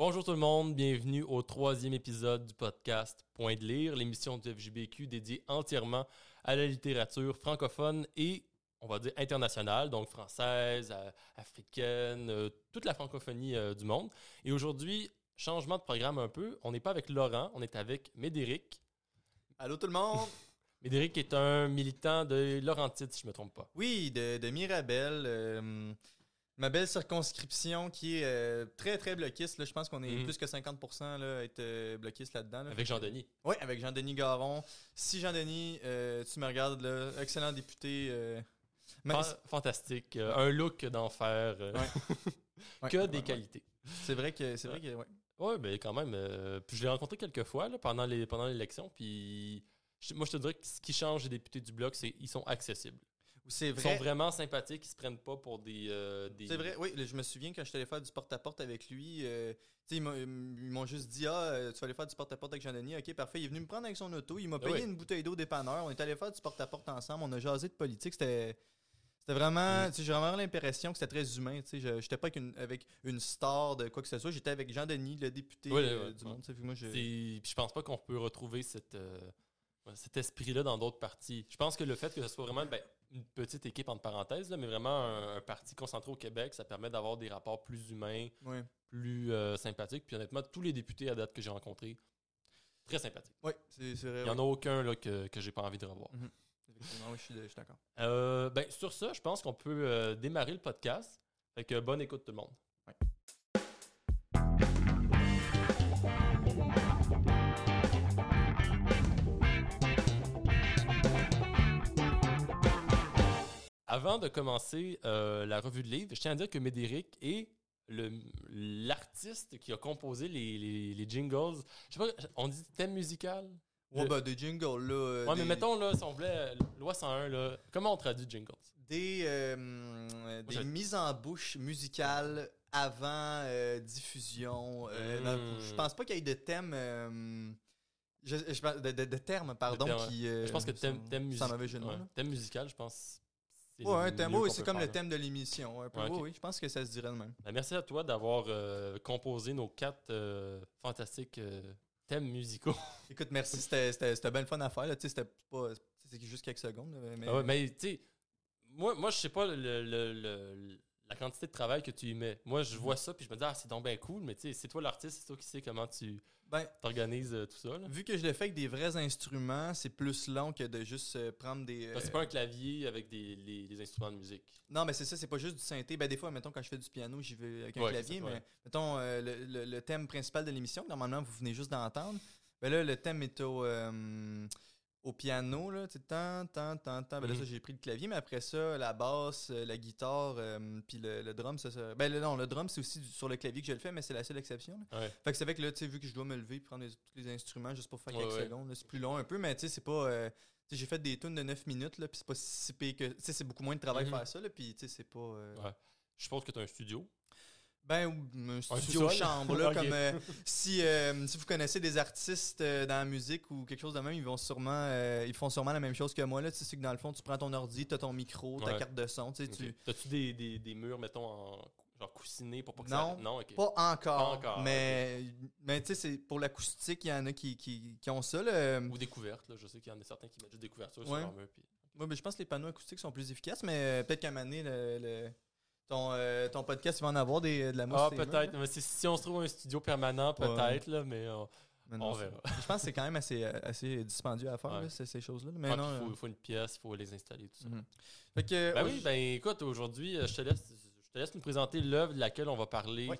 Bonjour tout le monde, bienvenue au troisième épisode du podcast Point de lire, l'émission du FJBQ dédiée entièrement à la littérature francophone et, on va dire, internationale, donc française, euh, africaine, euh, toute la francophonie euh, du monde. Et aujourd'hui, changement de programme un peu, on n'est pas avec Laurent, on est avec Médéric. Allô tout le monde! Médéric est un militant de Laurentide, si je ne me trompe pas. Oui, de, de Mirabel. euh, ma belle circonscription qui est euh, très très bloquiste. Là, je pense qu'on est Mhm. plus que 50% là, à être euh, bloquiste là-dedans. là. Avec Jean-Denis. Oui, avec Jean-Denis Garon. Si Jean-Denis, euh, tu me regardes, là, excellent député. euh, mais Fan- Fantastique. un look d'enfer. Ouais, que ouais, des ouais, qualités. C'est vrai que c'est vrai que ouais. Oui, ben quand même. puis je l'ai rencontré quelques fois là, pendant les pendant l'élection. Puis moi, je te dirais que ce qui change les députés du bloc, c'est qu'ils sont accessibles. C'est Ils sont vraiment sympathiques. Ils se prennent pas pour des. euh, des- C'est vrai, oui. Je me souviens quand je suis allé faire du porte-à-porte avec lui, euh, ils m'ont- juste dit Ah, euh, tu vas aller faire du porte-à-porte avec Jean-Denis? Ok, parfait. Il est venu me prendre avec son auto. Il m'a Ah payé oui. une bouteille d'eau dépanneur. On est allé faire du porte-à-porte ensemble. On a jasé de politique. C'était. C'était vraiment, Mm. j'ai vraiment l'impression que c'était très humain. Je n'étais pas avec une, avec une star de quoi que ce soit. J'étais avec Jean-Denis, le député Ouais, euh, du monde. moi, je- je pense pas qu'on peut retrouver cette, cet esprit-là dans d'autres partis. Je pense que le fait que ce soit vraiment ben, une petite équipe entre parenthèses, là, mais vraiment un, un parti concentré au Québec, ça permet d'avoir des rapports plus humains, plus euh, sympathiques. Puis honnêtement, tous les députés à date que j'ai rencontrés, très sympathiques. Ouais, c'est vrai. Il n'y en a aucun là, que, que j'ai pas envie de revoir. ouais. Effectivement, oui, je suis je suis d'accord. Euh, ben, sur ça, je pense qu'on peut euh, démarrer le podcast. Fait que bonne écoute tout le monde. Avant de commencer euh, la revue de livres, je tiens à dire que Médéric est l'artiste qui a composé les, les- les jingles. Je sais pas, on dit thème musical? Ouais, Le- bah, des jingles, là. euh, Ouais, mais mettons, là, si on voulait, loi 101, là, comment on traduit jingles? des, euh, des je- mises en bouche musicales avant diffusion. Mm. dans- je pense pas qu'il y ait de thèmes. euh, je, je de, de- de termes, pardon, qui. je pense que thème, thème musical. thème musical, je pense. Ouais, un le thème, oui, c'est comme faire, le thème de l'émission. Ouais. Oui, je pense que ça se dirait de même. Ben, merci à toi d'avoir euh, composé nos quatre euh, fantastiques euh, thèmes musicaux. Écoute, merci, c'était bien le fun à faire. C'était pas. juste quelques secondes. Mais, Ah ouais, mais tu sais, moi, moi je sais pas le, le- le- la quantité de travail que tu y mets. Moi, je vois ça puis je me dis, ah, c'est donc bien cool, mais tu sais, c'est toi l'artiste, c'est toi qui sais comment tu ben, t'organises euh, tout ça. là. vu que je le fais avec des vrais instruments, c'est plus long que de juste euh, prendre des. C'est euh, pas un clavier avec des, les, les instruments de musique. Non, mais c'est ça, c'est pas juste du synthé. Ben, des fois, mettons, quand je fais du piano, j'y vais avec un Ouais, clavier, mais mettons, le, le- le thème principal de l'émission, normalement, vous venez juste d'entendre, ben là, le thème est au, au piano, là, tu sais, tant, tant, tant, tant. Ben là, ça, j'ai pris le clavier, mais après ça, la basse, euh, la guitare, euh, puis le, le drum, ça, ça- Ben, le- non, le drum, c'est aussi sur le clavier que je le fais, mais c'est la seule exception. là. Ouais. Fait que c'est vrai que là, tu sais, vu que je dois me lever et prendre les- tous les instruments juste pour faire Ouais, quelques ouais. secondes, là, c'est plus long un peu, mais tu sais, c'est pas. euh, j'ai fait des tunes de 9 minutes, là, puis c'est pas si pire que. Tu sais, c'est beaucoup moins de travail Mhm. faire ça, là, puis tu sais, c'est pas. euh, Ouais. Je suppose que tu as un studio? Ben, ou un studio chambre, là, comme euh, si, euh, si vous connaissez des artistes euh, dans la musique ou quelque chose de même, ils vont sûrement, euh, ils font sûrement la même chose que moi, là. Tu sais, c'est que dans le fond, tu prends ton ordi, t'as ton micro, ta Ouais. carte de son, tu sais, tu. Ok. T'as-tu des, des, des murs, mettons, en genre coussinés pour pas que Non. ça. Non, ok. Pas encore. Pas encore, mais mais tu sais, c'est pour l'acoustique, il y en a qui, qui, qui ont ça. Là. Ou des couvertes, là. Je sais qu'il y en a certains qui mettent juste des couvertures Ouais. sur leur mur. Puis... Moi, ben, je pense que les panneaux acoustiques sont plus efficaces, mais euh, peut-être qu'à un moment donné, le, le- ton, euh, ton podcast il va en avoir des, de la mousse. Ah, peut-être. Mais si on se trouve un studio permanent, peut-être, là, mais euh, Mais non, on verra. Je pense que c'est quand même assez, euh, assez dispendieux à faire, Ouais. là, ces, ces choses-là. Mais Ouais, non. il euh, faut, une pièce, il faut les installer, tout ça. mhm. Fait que, Ben oui, ben écoute, aujourd'hui, je te laisse, je te laisse nous présenter l'œuvre de laquelle on va parler. Ouais.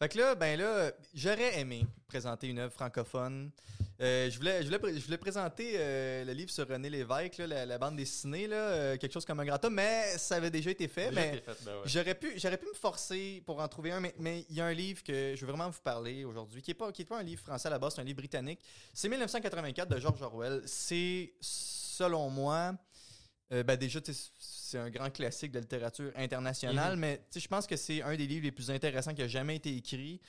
Fait que là, ben là, j'aurais aimé présenter une œuvre francophone. Euh, je, voulais, je, voulais, pré- je voulais présenter euh, le livre sur René Lévesque, là, la, la bande dessinée, là, euh, quelque chose comme un homme, mais ça avait déjà été fait. Déjà mais été fait, ben ouais. J'aurais pu, j'aurais pu me forcer pour en trouver un, mais mais il y a un livre que je veux vraiment vous parler aujourd'hui, qui n'est pas, qui est pas un livre français à la base, c'est un livre britannique. C'est 1984 de George Orwell. C'est, selon moi, ben déjà, c'est un grand classique de littérature internationale, Mhm. mais je pense que c'est un des livres les plus intéressants qui a jamais été écrit.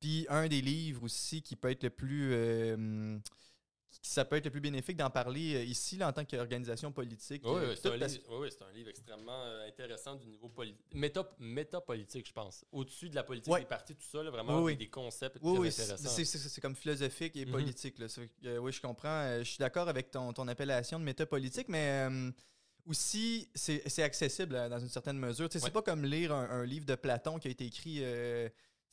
Puis un des livres aussi qui peut être le plus. euh, ça peut être le plus bénéfique d'en parler euh, ici là, en tant qu'organisation politique. Oui, euh, c'est un, tout parce- livre- oui, oui, c'est un livre extrêmement intéressant du niveau politique. Méta, métapolitique, je pense. Au-dessus de la politique des partis, tout ça, là, vraiment, oui. des, concepts Oui, très intéressants. c'est- comme philosophique et Mhm. politique. euh, oui, je comprends. Euh, je suis d'accord avec ton, ton appellation de métapolitique, mais euh, aussi, c'est accessible dans une certaine mesure. C'est pas comme lire un, un livre de Platon qui a été écrit.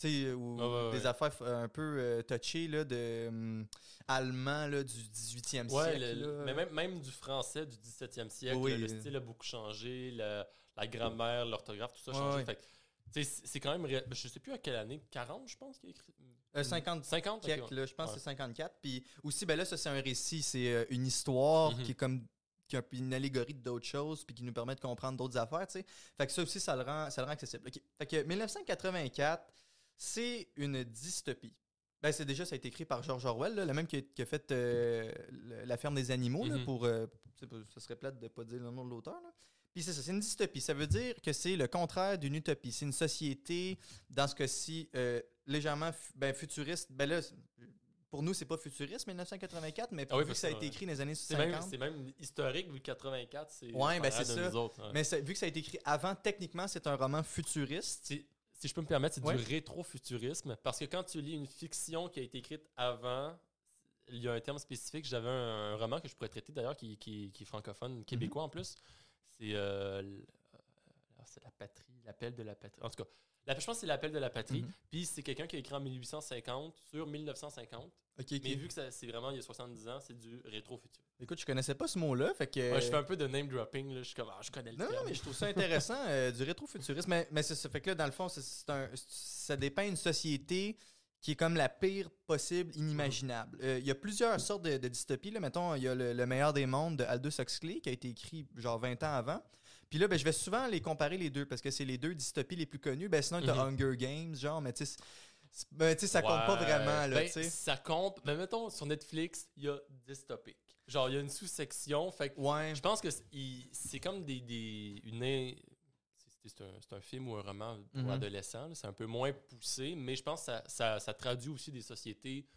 Euh, sais, ou ouais, des ouais. affaires euh, un peu euh, touchées là, de hum, allemand là, du 18e Ouais, siècle. le- là. mais même, même du français du 17e siècle, Oui, le, style a beaucoup changé, le- la grammaire, l'orthographe, tout ça a changé. Fait c'est quand même. ré- Je sais plus à quelle année, 40, je pense, qu'il a écrit. Euh, 50 50 ok, quelques, ouais. là, je pense Ouais. que c'est 54. Puis aussi, ben là, ça, c'est un récit, c'est euh, une histoire Mhm. qui est comme qui a une allégorie d'autres choses puis qui nous permet de comprendre d'autres affaires, tu sais. Fait que ça aussi, ça le rend, ça le rend accessible. OK. Fait que 1984, c'est une dystopie. Ben, c'est déjà, ça a été écrit par George Orwell, là, le même qui a, qui a fait euh, La ferme des animaux, là, Mhm. pour. euh, ça serait plate de pas dire le nom de l'auteur. Puis c'est ça, c'est une dystopie. Ça veut dire que c'est le contraire d'une utopie. C'est une société, dans ce cas-ci, euh, légèrement ben, futuriste. Ben là, pour nous, c'est pas futuriste, 1984, mais Ah oui, vu que parce ça a que, été écrit dans les années C'est même, 50. c'est même historique, vu que 84, c'est. Ouais, ben, c'est ça. autres, ouais. Mais ça- vu que ça a été écrit avant, techniquement, c'est un roman futuriste. Si, je peux me permettre, c'est Ouais. du rétrofuturisme. Parce que quand tu lis une fiction qui a été écrite avant, il y a un terme spécifique. J'avais un, un roman que je pourrais traiter d'ailleurs qui, qui- qui est francophone, québécois en plus. C'est euh, euh, c'est la patrie, l'appel de la patrie. En tout cas, la- je pense que c'est l'appel de la patrie. Mhm. Puis c'est quelqu'un qui a écrit en 1850 sur 1950. Ok, ok. Mais vu que c'est vraiment il y a 70 ans, c'est du rétro-futur. Écoute, je connaissais pas ce mot-là, fait que. Ouais, je fais un peu de name dropping. Là. Je suis comme, ah, je connais le Non, non, mais je trouve ça intéressant, euh, du rétrofuturisme. Mais, mais ça. Fait que là, dans le fond, c'est- c'est un- ça dépeint une société qui est comme la pire possible, inimaginable. Euh, Il y a plusieurs sortes de, de dystopies. Là. Mettons, il y a le, Le meilleur des mondes de Aldous Huxley, qui a été écrit genre 20 ans avant. Puis là, ben, je vais souvent les comparer les deux, parce que c'est les deux dystopies les plus connues. Ben, sinon, tu as Mhm. Hunger Games, genre, mais tu sais, ben, ça compte pas vraiment, là, Ben. Ça compte. Mais mettons, sur Netflix, il y a dystopique. Genre, il y a une sous-section. Fait que Ouais. je pense que c'est comme des, des une c'est- un, un film ou un roman pour Mhm. adolescents. C'est un peu moins poussé, mais je pense que ça, ça- ça traduit aussi des sociétés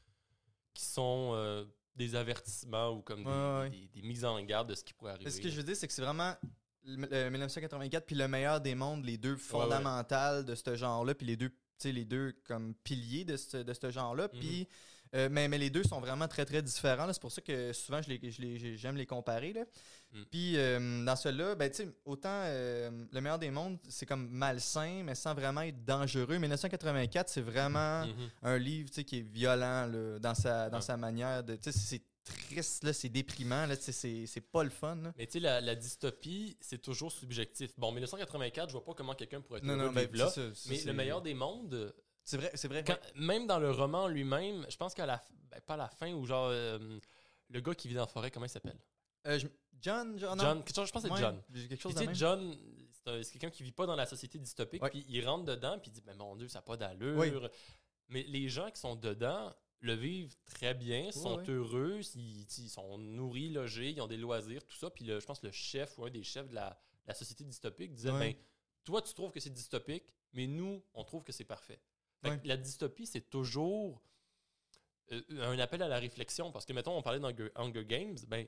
qui sont euh, des avertissements ou comme des, Ouais, des- des mises en garde de ce qui pourrait arriver. Ce que je veux dire, c'est que c'est vraiment le- le 1984 puis le meilleur des mondes, les deux fondamentales de ce genre-là, puis les deux, tu sais, les deux comme piliers de ce, de ce genre-là. Mhm. Puis, euh, mais, mais les deux sont vraiment très très différents. C'est pour ça que souvent je les, je les- j'ai- j'aime les comparer. Là. Mm. Puis euh, dans celui-là, ben, tu sais, autant euh, le meilleur des mondes, c'est comme malsain, mais sans vraiment être dangereux. 1984, c'est vraiment Mhm. un livre tu sais, qui est violent là, dans sa, dans sa manière de. C'est triste, là, c'est déprimant, là, c'est c'est pas le fun. là. Mais tu sais, la, la dystopie, c'est toujours subjectif. Bon, 1984, je vois pas comment quelqu'un pourrait être Non, non, ben, là. c'est ça, ça, Mais le meilleur des mondes, C'est vrai, c'est vrai. Quand- même dans le roman lui-même, je pense qu'à la ben, pas à la fin ou genre euh, le gars qui vit dans la forêt, comment il s'appelle? Euh, je- John, John. John, quelque chose- je pense que c'est Ouais, John. quelque chose de. John, c'est un- c'est quelqu'un qui vit pas dans la société dystopique, Ouais. puis il rentre dedans, puis il dit mais mon dieu, ça n'a pas d'allure. Oui. Mais les gens qui sont dedans le vivent très bien, sont ouais. heureux, ils, ils sont nourris, logés, ils ont des loisirs, tout ça. Puis le- je pense que le chef ou un des chefs de la, de la société dystopique disait Ouais. ben toi tu trouves que c'est dystopique, mais nous on trouve que c'est parfait. Fait que. La dystopie c'est toujours euh, un appel à la réflexion parce que mettons on parlait d'Hunger Hunger Games, ben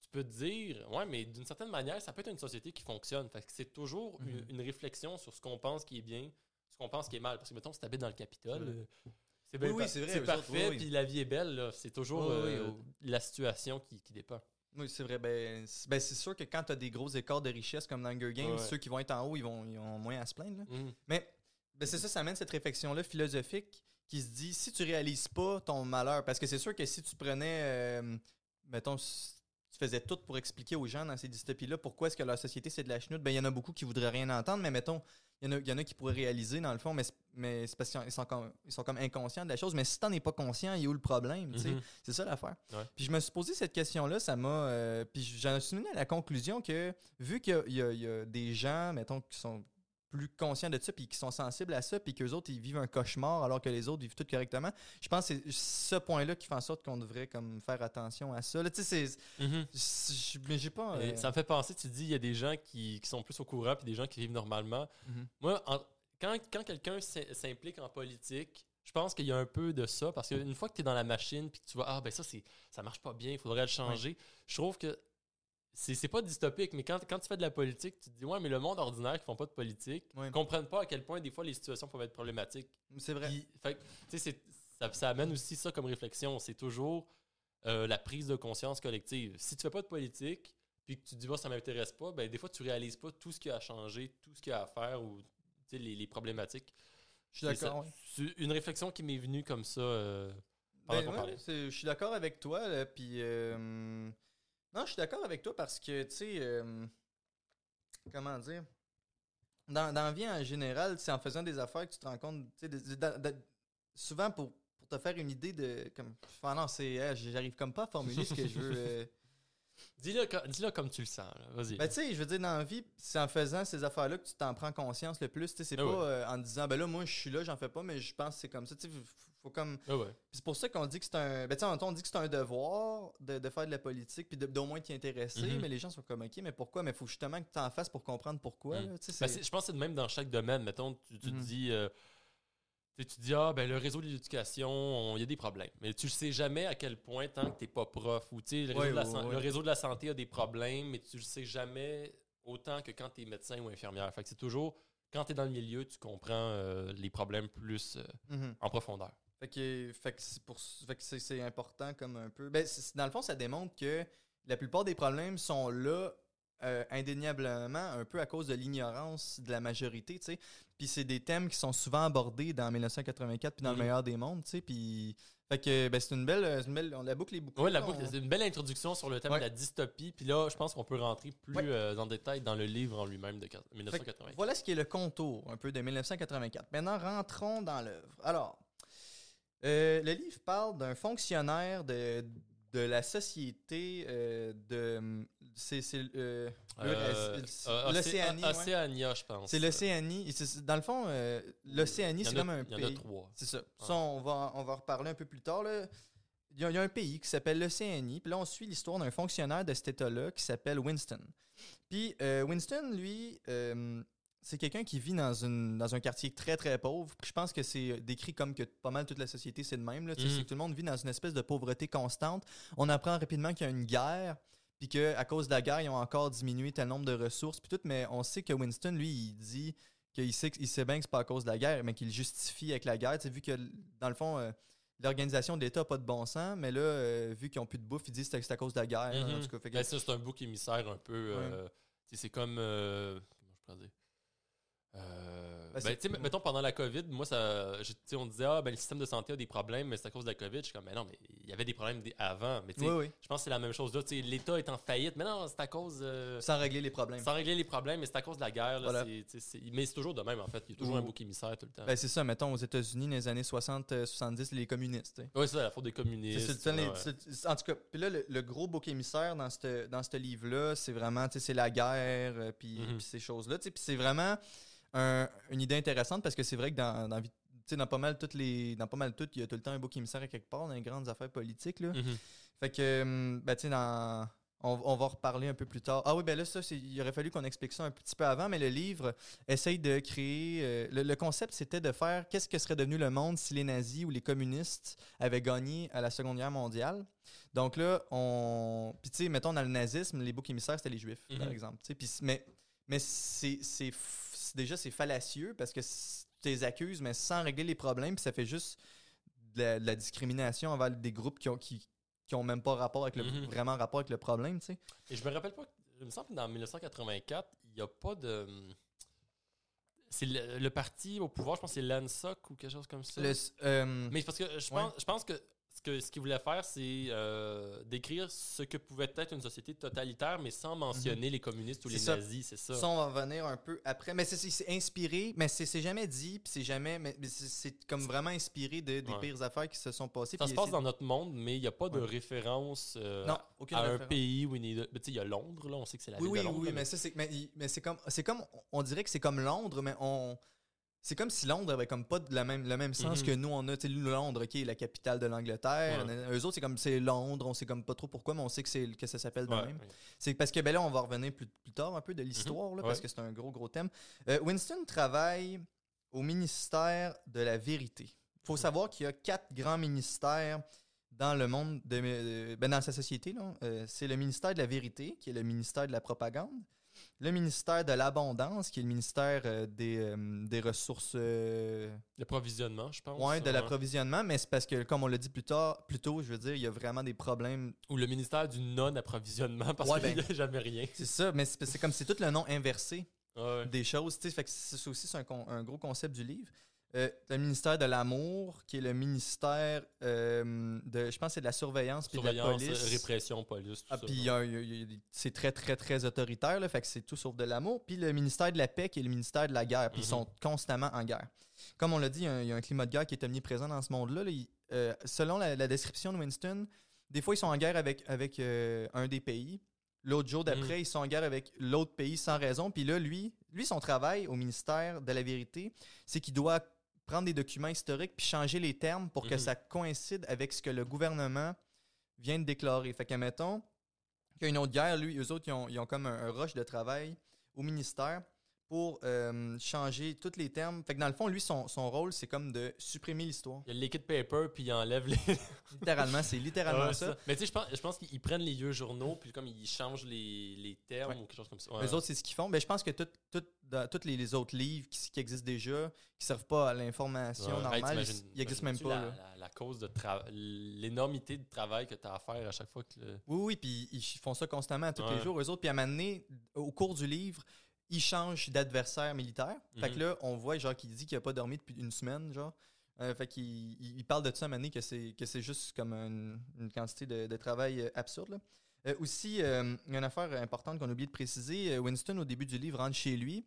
tu peux te dire ouais mais d'une certaine manière ça peut être une société qui fonctionne. Fait que c'est toujours une, Mhm. une réflexion sur ce qu'on pense qui est bien, ce qu'on pense qui est mal. Parce que mettons si t'habites dans le Capitole. Euh, C'est Oui, c'est vrai, C'est parfait, puis la vie est belle. C'est toujours euh, la situation qui, qui dépend. Oui, c'est vrai. Ben, c'est ben, c'est sûr que quand tu as des gros écarts de richesse comme dans Hunger Games, Ouais. ceux qui vont être en haut, ils, vont, ils ont moins à se plaindre. là. Mhm. Mais ben, c'est ça, ça amène cette réflexion-là philosophique qui se dit si tu réalises pas ton malheur, parce que c'est sûr que si tu prenais, euh, mettons, tu faisais tout pour expliquer aux gens dans ces dystopies-là pourquoi est-ce que la société c'est de la chenoute, ben il y en a beaucoup qui voudraient rien entendre, mais mettons, il y, en a- y en a qui pourraient réaliser dans le fond, mais, mais c'est parce qu'ils sont comme, ils sont comme inconscients de la chose. Mais si t'en es pas conscient, il y a où le problème, sais? Mhm. C'est ça l'affaire. Ouais. Puis je me suis posé cette question-là, ça m'a. euh, puis j'en suis venu à la conclusion que vu qu'il y y, a- il y a des gens, mettons, qui sont plus conscients de ça, puis qui sont sensibles à ça, puis qu'eux autres, ils vivent un cauchemar alors que les autres vivent tout correctement, je pense que c'est ce point-là qui fait en sorte qu'on devrait comme faire attention à ça. Tu sais, c'est. Mhm. Mais j'ai pas. Euh, Ça me fait penser, tu dis, il y a des gens qui, qui sont plus au courant puis des gens qui vivent normalement. mhm. Moi, en- quand, quand quelqu'un s'im- s'implique en politique, je pense qu'il y a un peu de ça parce qu'une fois que tu es dans la machine puis que tu vois, ah ben ça, c'est, ça marche pas bien, il faudrait le changer, je trouve que c'est, c'est pas dystopique, mais quand, quand tu fais de la politique, tu te dis, ouais, mais le monde ordinaire qui font pas de politique Ouais. comprennent pas à quel point des fois les situations peuvent être problématiques. C'est vrai. Puis, fait ça, ça amène aussi ça comme réflexion. C'est toujours euh, la prise de conscience collective. Si tu fais pas de politique, puis que tu te dis, bah, ça m'intéresse pas, ben, des fois, tu réalises pas tout ce qu'il y a à changer, tout ce qu'il y a à faire ou les, les problématiques. Je suis d'accord. ouais. C'est une réflexion qui m'est venue comme ça euh, pendant Ben qu'on ouais, parlait. c'est- je suis d'accord avec toi. là, Puis, euh, non, je suis d'accord avec toi parce que, tu sais, euh, comment dire, dans, dans la vie en général, c'est en faisant des affaires que tu te rends compte, tu sais, souvent pour, pour te faire une idée de, comme, enfin non, c'est, euh, j'arrive comme pas à formuler ce que je veux. Dis-le, co- dis-le comme tu le sens. Vas-y. Ben, tu sais, je veux dire, dans la vie, c'est en faisant ces affaires-là que tu t'en prends conscience le plus. C'est Ah pas ouais. euh, en te disant, ben là, moi, je suis là, j'en fais pas, mais je pense que c'est comme ça. Tu faut, comme. Ah ouais. C'est pour ça qu'on dit que c'est un. Ben, tu on dit que c'est un devoir de, de faire de la politique, puis d'au moins t'y intéresser. Mhm. Mais les gens sont comme, OK, mais pourquoi? Mais il faut justement que tu en fasses pour comprendre pourquoi. Mhm. là, Ben, je pense que c'est de même dans chaque domaine. Mettons, tu, tu Mhm. te dis, euh, tu dis, ah, ben le réseau de l'éducation, on- il y a des problèmes. Mais tu ne sais jamais à quel point, tant que tu n'es pas prof, ou tu sais, le, réseau Ouais, de la ouais, san- ouais. le réseau de la santé a des problèmes, mais tu le sais jamais autant que quand tu es médecin ou infirmière. Fait que c'est toujours, quand tu es dans le milieu, tu comprends euh, les problèmes plus euh, Mhm. en profondeur. Fait que, fait que c'est pour fait que c'est, important comme un peu. Ben, dans le fond, ça démontre que la plupart des problèmes sont là euh, indéniablement un peu à cause de l'ignorance de la majorité, tu sais. Puis c'est des thèmes qui sont souvent abordés dans 1984 puis dans Mhm. le meilleur des mondes, tu sais. Puis fait que ben, c'est une belle, une belle, on la boucle les boucles. Oui, la boucle, c'est une belle introduction sur le thème Ouais. de la dystopie. Puis là, je pense qu'on peut rentrer plus Ouais. euh, en détail dans le livre en lui-même de quat- Fait que 1980. Voilà ce qui est le contour un peu de 1984. Maintenant, rentrons dans l'œuvre. Alors, euh, le livre parle d'un fonctionnaire de, de la société euh, de. C'est c'est, euh, Euh, l'Eurasie- euh, l'Océanie. Ouais. Je pense. C'est l'Océanie. Dans le fond, euh, l'Océanie, c'est comme un Il y en a pays. trois. C'est ça. Ça, on va, on va en reparler un peu plus tard. Là. Il, y a, il y a un pays qui s'appelle l'Océanie. Puis là, on suit l'histoire d'un fonctionnaire de cet État-là qui s'appelle Winston. Puis euh, Winston, lui, euh, c'est quelqu'un qui vit dans, une, dans un quartier très, très pauvre. Puis je pense que c'est décrit comme que pas mal toute la société, c'est de même. Là. C'est que tout le monde vit dans une espèce de pauvreté constante. On apprend rapidement qu'il y a une guerre. Puis qu'à cause de la guerre, ils ont encore diminué tel nombre de ressources. Puis tout, mais on sait que Winston, lui, il dit qu'il sait, il sait bien que c'est pas à cause de la guerre, mais qu'il justifie avec la guerre. Vu que, dans le fond, euh, l'organisation de l'État n'a pas de bon sens, mais là, euh, vu qu'ils n'ont plus de bouffe, ils disent que c'est à cause de la guerre. En tout cas, fait que- Ben, ça, c'est un bouc émissaire un peu. euh, c'est comme. euh, comment je pourrais dire? Euh, Ben, ben, mettons pendant la COVID, moi, ça, je- on disait, ah, ben, le système de santé a des problèmes, mais c'est à cause de la COVID. Je suis comme, mais non, mais il y avait des problèmes avant. Mais oui, oui. je pense que c'est la même chose là. L'État est en faillite, mais non, c'est à cause. euh, Sans régler les problèmes. sans régler les problèmes, mais c'est à cause de la guerre. là, Voilà. mais c'est toujours de même, en fait. Il y a toujours Ouh. un bouc émissaire tout le temps. Ben, c'est ça, mettons, aux États-Unis, dans les années 60-70, les communistes. oui, c'est la faute des communistes. ouais, les- en tout cas, puis là, le, le gros bouc émissaire dans ce dans livre-là, c'est vraiment, c'est la guerre, euh, puis ces choses-là. Puis c'est vraiment un- une idée intéressante parce que c'est vrai que dans, dans, pas mal toutes les dans pas mal toutes, il y a tout le temps un bouc émissaire à quelque part dans les grandes affaires politiques. Là. Mhm. Fait que, hum, ben, tu sais, dans. On, on va en reparler un peu plus tard. Ah oui, ben là, ça, il aurait fallu qu'on explique ça un petit peu avant, mais le livre essaye de créer. euh, le, le concept, c'était de faire qu'est-ce que serait devenu le monde si les nazis ou les communistes avaient gagné à la Seconde Guerre mondiale. Donc là, on. Puis, tu sais, mettons, dans le nazisme, les boucs émissaires, c'était les juifs, par Mhm. exemple. tu sais. Puis, mais mais c'est. Déjà, c'est fallacieux parce que tu les accuses, mais sans régler les problèmes, puis ça fait juste de la, de la discrimination envers des groupes qui ont, qui, qui ont même pas rapport avec le, Mhm. vraiment rapport avec le problème, tu sais. Et je me rappelle pas, il me semble que dans 1984, il n'y a pas de. C'est le, le parti au pouvoir, je pense que c'est l'ANSOC ou quelque chose comme ça. Le euh, Mais parce que je Ouais. pense, je pense que que ce qu'il voulait faire, c'est euh, décrire ce que pouvait être une société totalitaire, mais sans mentionner les communistes ou les ça. nazis, c'est ça. ça, on va revenir un peu après. Mais c'est- inspiré, mais c'est jamais dit, puis c'est jamais. Mais c'est comme vraiment inspiré de- des Ouais. pires affaires qui se sont passées. Ça se passe dans notre monde, mais il n'y a pas de Ouais. référence euh, Non, aucune à un pays où il est. tu sais, il y a Londres, là, on sait que c'est la Oui, ville oui, de Londres. oui, là, mais ça, c'est mais, il- mais c'est comme, c'est comme, on dirait que c'est comme Londres, mais on, c'est comme si Londres avait comme pas de la même, le même sens Mhm. que nous on a. Tu sais, Londres, qui est la capitale de l'Angleterre. Ouais. Eux autres, c'est comme c'est Londres, on sait comme pas trop pourquoi, mais on sait que c'est que ça s'appelle de Ouais, même. C'est parce que ben là, on va revenir plus, plus tard un peu de l'histoire, là, parce Ouais. que c'est un gros, gros thème. Euh, Winston travaille au ministère de la vérité. faut savoir qu'il y a quatre grands ministères dans le monde, de, euh, ben, dans sa société. Euh, c'est le ministère de la vérité, qui est le ministère de la propagande. Le ministère de l'abondance, qui est le ministère euh, des, euh, des ressources... euh, L'approvisionnement, je pense. ouais, de l'approvisionnement, mais c'est parce que, comme on l'a dit plus tard, plus tôt, je veux dire, il y a vraiment des problèmes. Ou le ministère du non-approvisionnement, parce Ouais, qu'il n'y ben- a jamais rien. C'est ça, mais c'est comme c'est tout le nom inversé Ouais. des choses. Fait que c'est c'est aussi c'est un, con- un gros concept du livre. Euh, le ministère de l'amour, qui est le ministère euh, de, je pense, c'est de la surveillance puis de la Surveillance, police. euh, répression, police, tout Ah, ça. puis c'est très, très, très autoritaire, là, fait que c'est tout sauf de l'amour. Puis le ministère de la paix, qui est le ministère de la guerre, puis ils Mhm. sont constamment en guerre. Comme on l'a dit, il y, a un, il y a un climat de guerre qui est omniprésent dans ce monde-là. là. Euh, selon la, la description de Winston, des fois, ils sont en guerre avec, avec euh, un des pays. L'autre jour d'après, ils sont en guerre avec l'autre pays sans raison. Puis là, lui, lui, son travail au ministère de la vérité, c'est qu'il doit prendre des documents historiques puis changer les termes pour que Mhm. ça coïncide avec ce que le gouvernement vient de déclarer. Fait que, mettons, qu'il y a une autre guerre, lui, eux autres, ils ont, ils ont comme un, un rush de travail au ministère pour euh, changer tous les termes. Fait que dans le fond, lui, son, son rôle, c'est comme de supprimer l'histoire. Il y a le liquid paper, puis il enlève les. Littéralement, c'est littéralement Ouais, ça. Mais tu sais, je pense, je pense qu'ils prennent les vieux journaux, puis comme ils changent les, les termes Ouais. ou quelque chose comme ça. Ouais. Les autres, c'est ce qu'ils font. Mais je pense que tout, tout- tous les, les autres livres qui, qui existent déjà, qui servent pas à l'information. Hey, normale, t'imagines- ils n'existent même pas. La, la- la cause de travail, l'énormité de travail que tu as à faire à chaque fois que. le- Oui, oui, puis ils font ça constamment tous les jours, eux autres. Puis à un moment donné, au cours du livre, ils changent d'adversaire militaire. Fait que Mhm. là, on voit genre qu'il dit qu'il a pas dormi depuis une semaine, genre. Euh, fait qu'il il, il parle de ça à donné, que c'est que c'est juste comme une, une quantité de, de travail euh, absurde. là. Euh, aussi, euh, il y a une affaire importante qu'on a oublié de préciser. Winston, au début du livre, rentre chez lui.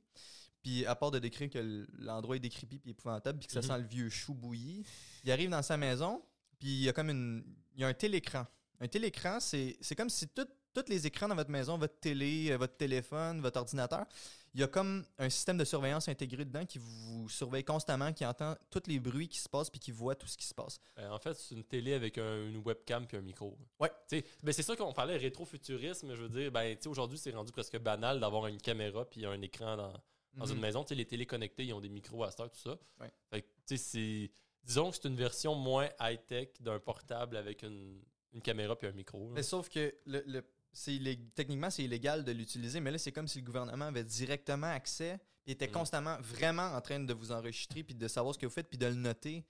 Puis, à part de décrire que l'endroit est décrépit puis épouvantable, puis que ça Mhm. sent le vieux chou bouilli, il arrive dans sa maison, puis il y a comme une. Il y a un télécran. Un télécran, c'est c'est comme si tout- tous les écrans dans votre maison, votre télé, euh, votre téléphone, votre ordinateur, il y a comme un système de surveillance intégré dedans qui vous surveille constamment, qui entend tous les bruits qui se passent puis qui voit tout ce qui se passe. Euh, en fait, c'est une télé avec un- une webcam puis un micro. Ouais. Ben c'est ça qu'on parlait rétrofuturisme. Je veux dire, ben, aujourd'hui, c'est rendu presque banal d'avoir une caméra puis un écran dans, dans Mhm. une maison. Les télés connectées, ils ont des micros à cette tout ça. Ouais. Fait que, tu sais, c'est. Disons que c'est une version moins high-tech d'un portable avec une, une caméra puis un micro. là. Mais sauf que le, le- illég- techniquement, c'est illégal de l'utiliser, mais là, c'est comme si le gouvernement avait directement accès et était Mhm. constamment vraiment en train de vous enregistrer puis de savoir ce que vous faites puis de le noter.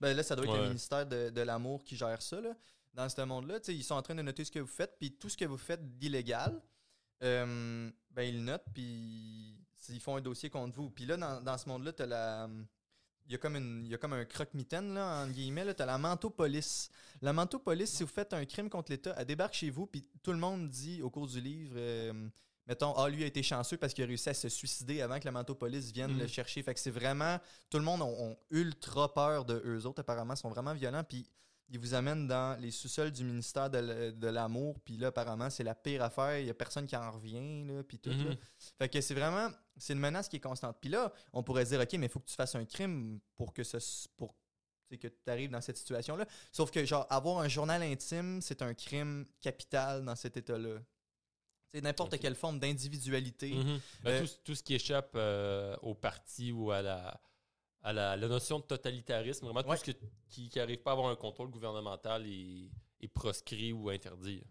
Ben là, ça doit être le ministère de, de l'Amour qui gère ça. Là. Dans ce monde-là, ils sont en train de noter ce que vous faites, puis tout ce que vous faites d'illégal, euh, ben, ils le notent, puis ils font un dossier contre vous. Puis là, dans, dans ce monde-là, tu la. Il y, a comme une, il y a comme un croque-mitaine, là, en guillemets. Tu as la manteau-police. La manteau-police, si vous faites un crime contre l'État, elle débarque chez vous, puis tout le monde dit au cours du livre, euh, mettons, ah, lui a été chanceux parce qu'il a réussi à se suicider avant que la manteau-police vienne Mhm. le chercher. Fait que c'est vraiment. Tout le monde ont, ont ultra peur de eux autres, apparemment, ils sont vraiment violents, puis ils vous amènent dans les sous-sols du ministère de, l'Amour, puis là, apparemment, c'est la pire affaire. Il y a personne qui en revient, là, puis tout. là. Mhm. Fait que c'est vraiment, c'est une menace qui est constante. Puis là, on pourrait dire, OK, mais il faut que tu fasses un crime pour que ce, pour que tu arrives dans cette situation-là. Sauf que, genre, avoir un journal intime, c'est un crime capital dans cet état-là. C'est n'importe quelle forme d'individualité. Mhm. Ben, Euh, tout, tout ce qui échappe euh, au parti ou à la, à la, la notion de totalitarisme, vraiment Ouais. tout ce que- qui n'arrive pas à avoir un contrôle gouvernemental est, est proscrit ou interdit.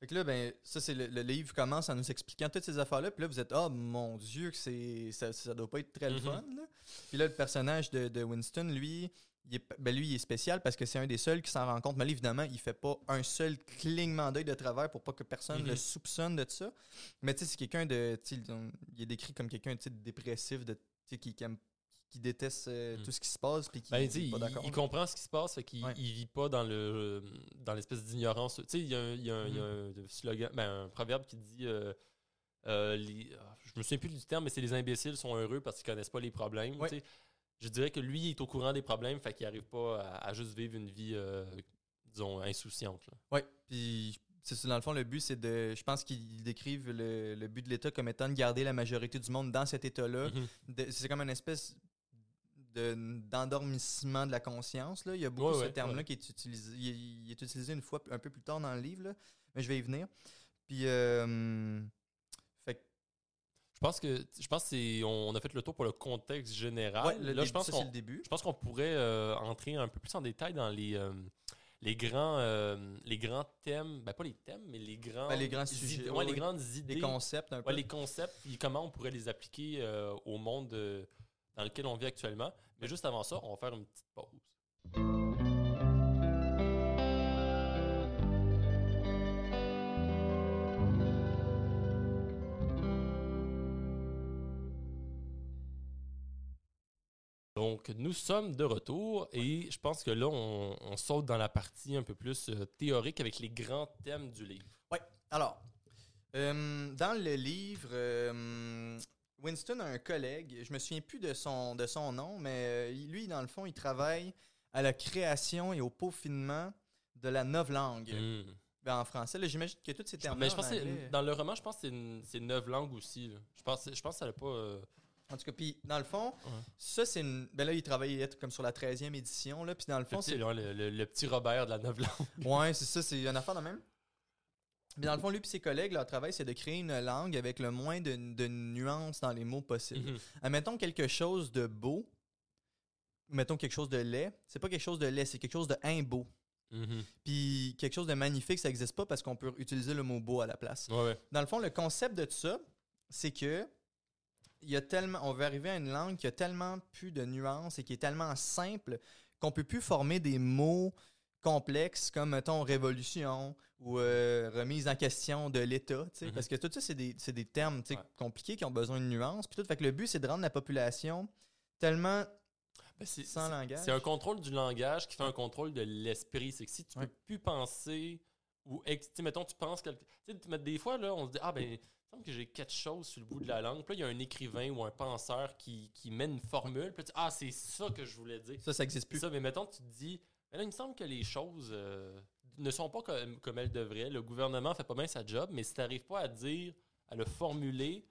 Fait que là, ben, ça, c'est le, le livre commence en nous expliquant toutes ces affaires-là. Puis là, vous êtes, ah, mon Dieu, que c'est, ça, ça doit pas être très le Mhm. fun. là. Puis là, le personnage de, de Winston, lui, il est, ben, lui, il est spécial parce que c'est un des seuls qui s'en rend compte. Mais là, évidemment, il fait pas un seul clignement d'œil de travers pour pas que personne Mhm. le soupçonne de ça. Mais tu sais, c'est quelqu'un de. Il est décrit comme quelqu'un de dépressif, de, qui, qui, aime- qui déteste euh, Mhm. tout ce qui se passe. Puis qui Ben, pas d'accord. il comprend ce qui se passe, fait qu'il Ouais. il vit pas dans le dans l'espèce d'ignorance. Tu sais, il y a, un, il y a un- il y a un slogan, ben, un proverbe qui dit euh, euh, les- ah, je me souviens plus du terme, mais c'est les imbéciles sont heureux parce qu'ils connaissent pas les problèmes. Ouais. Je dirais que lui, il est au courant des problèmes, fait qu'il arrive pas à, à juste vivre une vie, euh, disons, insouciante. Oui, puis c'est dans le fond, le but, c'est de. Je pense qu'ils décrivent le, le but de l'État comme étant de garder la majorité du monde dans cet état-là. Mhm. De- C'est comme une espèce d'endormissement de la conscience. Là. Il y a beaucoup Ouais, ce ouais, terme-là ouais. qui est utilisé. Il, est- il est utilisé une fois un peu plus tard dans le livre, là, mais je vais y venir. Puis, euh, fait que- Je pense que je pense que on a fait le tour pour le contexte général. Le Là, début, je pense ça, le début. je pense qu'on pourrait euh, entrer un peu plus en détail dans les euh, les grands les grands thèmes, ben pas les thèmes, mais les grands Ben, les grands sujets, les grandes idées, Des concepts un peu. ouais, les concepts, puis comment on pourrait les appliquer euh, au monde euh, dans lequel on vit actuellement. Mais juste avant ça, on va faire une petite pause. Donc, nous sommes de retour et je pense que là, on, saute dans la partie un peu plus euh, théorique avec les grands thèmes du livre. Ouais. Alors, euh, dans le livre, euh, Winston a un collègue, je me souviens plus de son, de son nom, mais euh, lui, dans le fond, il travaille à la création et au peaufinement de la novlangue Hmm. Ben, en français. J'imagine que tous ces termes Mais je pense que c'est- dans le roman, je pense que c'est neuf langues aussi. là. Je pense, je pense que ça n'a pas. euh, En tout cas, puis dans le fond, Ouais. ça, c'est une. Ben là, il travaillait comme sur la 13e édition, là, puis dans le fond, c'est. le, le- le petit Robert de la neuf langues. Ouais, c'est ça, c'est une affaire de même. Mais dans le fond, lui et ses collègues, leur travail, c'est de créer une langue avec le moins de, de nuances dans les mots possibles. Mhm. Admettons quelque chose de beau, mettons quelque chose de laid, c'est pas quelque chose de laid, c'est quelque chose de imbeau. Mhm. Puis quelque chose de magnifique, ça n'existe pas parce qu'on peut utiliser le mot beau à la place. Ouais, ouais. Dans le fond, le concept de tout ça, c'est que y a tellement, on veut arriver à une langue qui a tellement plus de nuances et qui est tellement simple qu'on peut plus former des mots complexes comme, mettons, révolution ou euh, remise en question de l'État, Mhm. parce que tout ça, c'est des, des termes Ouais. compliqués qui ont besoin de nuances. Puis tout, fait que le but, c'est de rendre la population tellement Ben, sans langage. C'est un contrôle du langage qui fait un contrôle de l'esprit. C'est que si tu Ouais. peux plus penser ou mettons tu penses quelque mais des fois là on se dit ah ben il me semble que j'ai quelque chose sur le bout de la langue. Puis là il y a un écrivain ou un penseur qui, qui met une formule. Puis là, tu dis, ah c'est ça que je voulais dire. Ça, ça n'existe plus. ça, mais mettons tu te dis mais là il me semble que les choses euh, ne sont pas comme, comme elles devraient. Le gouvernement fait pas bien sa job, mais si tu n'arrives pas à dire à le formuler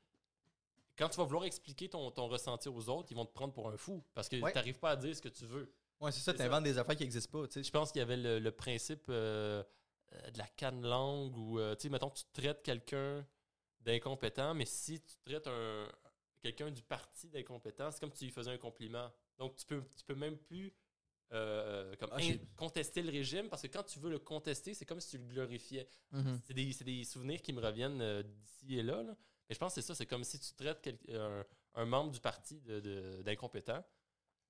quand tu vas vouloir expliquer ton, ton ressenti aux autres, ils vont te prendre pour un fou parce que Ouais. tu n'arrives pas à dire ce que tu veux. Ouais, c'est ça, tu inventes des affaires qui n'existent pas. Je pense qu'il y avait le, le principe euh, euh, de la canne langue euh, tu sais, mettons, tu traites quelqu'un d'incompétent, mais si tu traites un, quelqu'un du parti d'incompétent, c'est comme si tu lui faisais un compliment. Donc, tu peux, tu peux même plus euh, comme Ah, contester le régime parce que quand tu veux le contester, c'est comme si tu le glorifiais. Mhm. C'est des, c'est des souvenirs qui me reviennent euh, d'ici et là, là. Mais je pense que c'est ça, c'est comme si tu traites un, un membre du parti de- de- d'incompétent.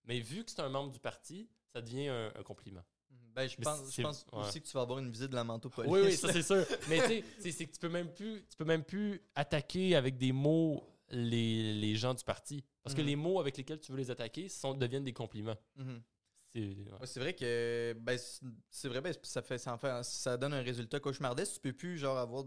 Mais vu que c'est un membre du parti, ça devient un, un compliment. Ben, je Mais pense, je pense ouais. aussi que tu vas avoir une visite de la manteau-police. Oui, oui, ça c'est sûr. Mais tu sais, c'est- c'est que tu peux même plus, tu peux même plus attaquer avec des mots les, les gens du parti. Parce que Mhm. les mots avec lesquels tu veux les attaquer sont, deviennent des compliments. Mhm. C'est, ouais. Ouais, c'est vrai que ben, c'est- vrai ben, ça fait ça en fait ça donne un résultat cauchemardesque tu peux plus genre avoir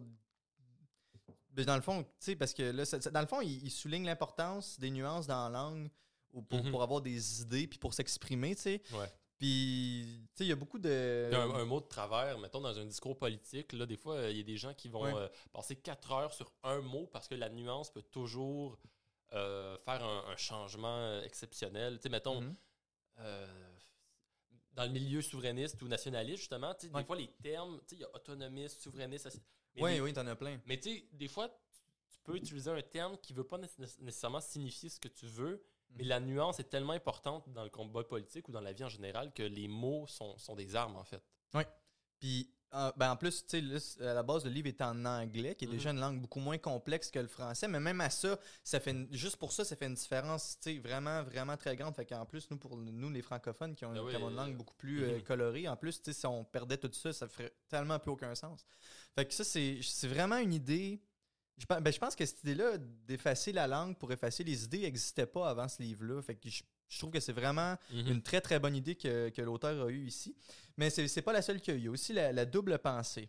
Ben, dans le fond tu sais parce que là ça- dans le fond il, il souligne l'importance des nuances dans la langue ou pour, Mhm. pour avoir des idées puis pour s'exprimer tu sais Ouais. puis tu sais il y a beaucoup de Un, un mot de travers, mettons, dans un discours politique, là, des fois, il y a des gens qui vont euh, passer quatre heures sur un mot parce que la nuance peut toujours euh, faire un, un changement euh, exceptionnel. Tu sais, mettons, Mhm. euh, dans le milieu souverainiste ou nationaliste, justement, tu sais, Ouais. des fois, les termes, tu sais, il y a autonomiste, souverainiste. oui des- oui t'en as plein Mais tu sais, des fois, tu, peux utiliser un terme qui ne veut pas nécess- nécessairement signifier ce que tu veux, mais Mhm. la nuance est tellement importante dans le combat politique ou dans la vie en général que les mots sont, sont des armes, en fait. Puis, euh, ben en plus, tu sais, à la base, le livre est en anglais, qui est Mhm. déjà une langue beaucoup moins complexe que le français. Mais même à ça, ça fait une- juste pour ça, ça fait une différence, tu sais, vraiment, vraiment très grande. Fait qu'en plus, nous, pour nous, les francophones, qui ont, oui, ont une euh, langue beaucoup plus euh, mhm. colorée, en plus, tu sais, si on perdait tout ça, ça ferait tellement plus aucun sens. Fait que ça, c'est vraiment une idée. Je, ben, je pense que cette idée-là d'effacer la langue pour effacer les idées n'existait pas avant ce livre-là. Fait que je, je trouve que c'est vraiment Mhm. une très très bonne idée que, que l'auteur a eue ici. Mais c'est c'est pas la seule qu'il y a eu. Il y a aussi la, la double pensée.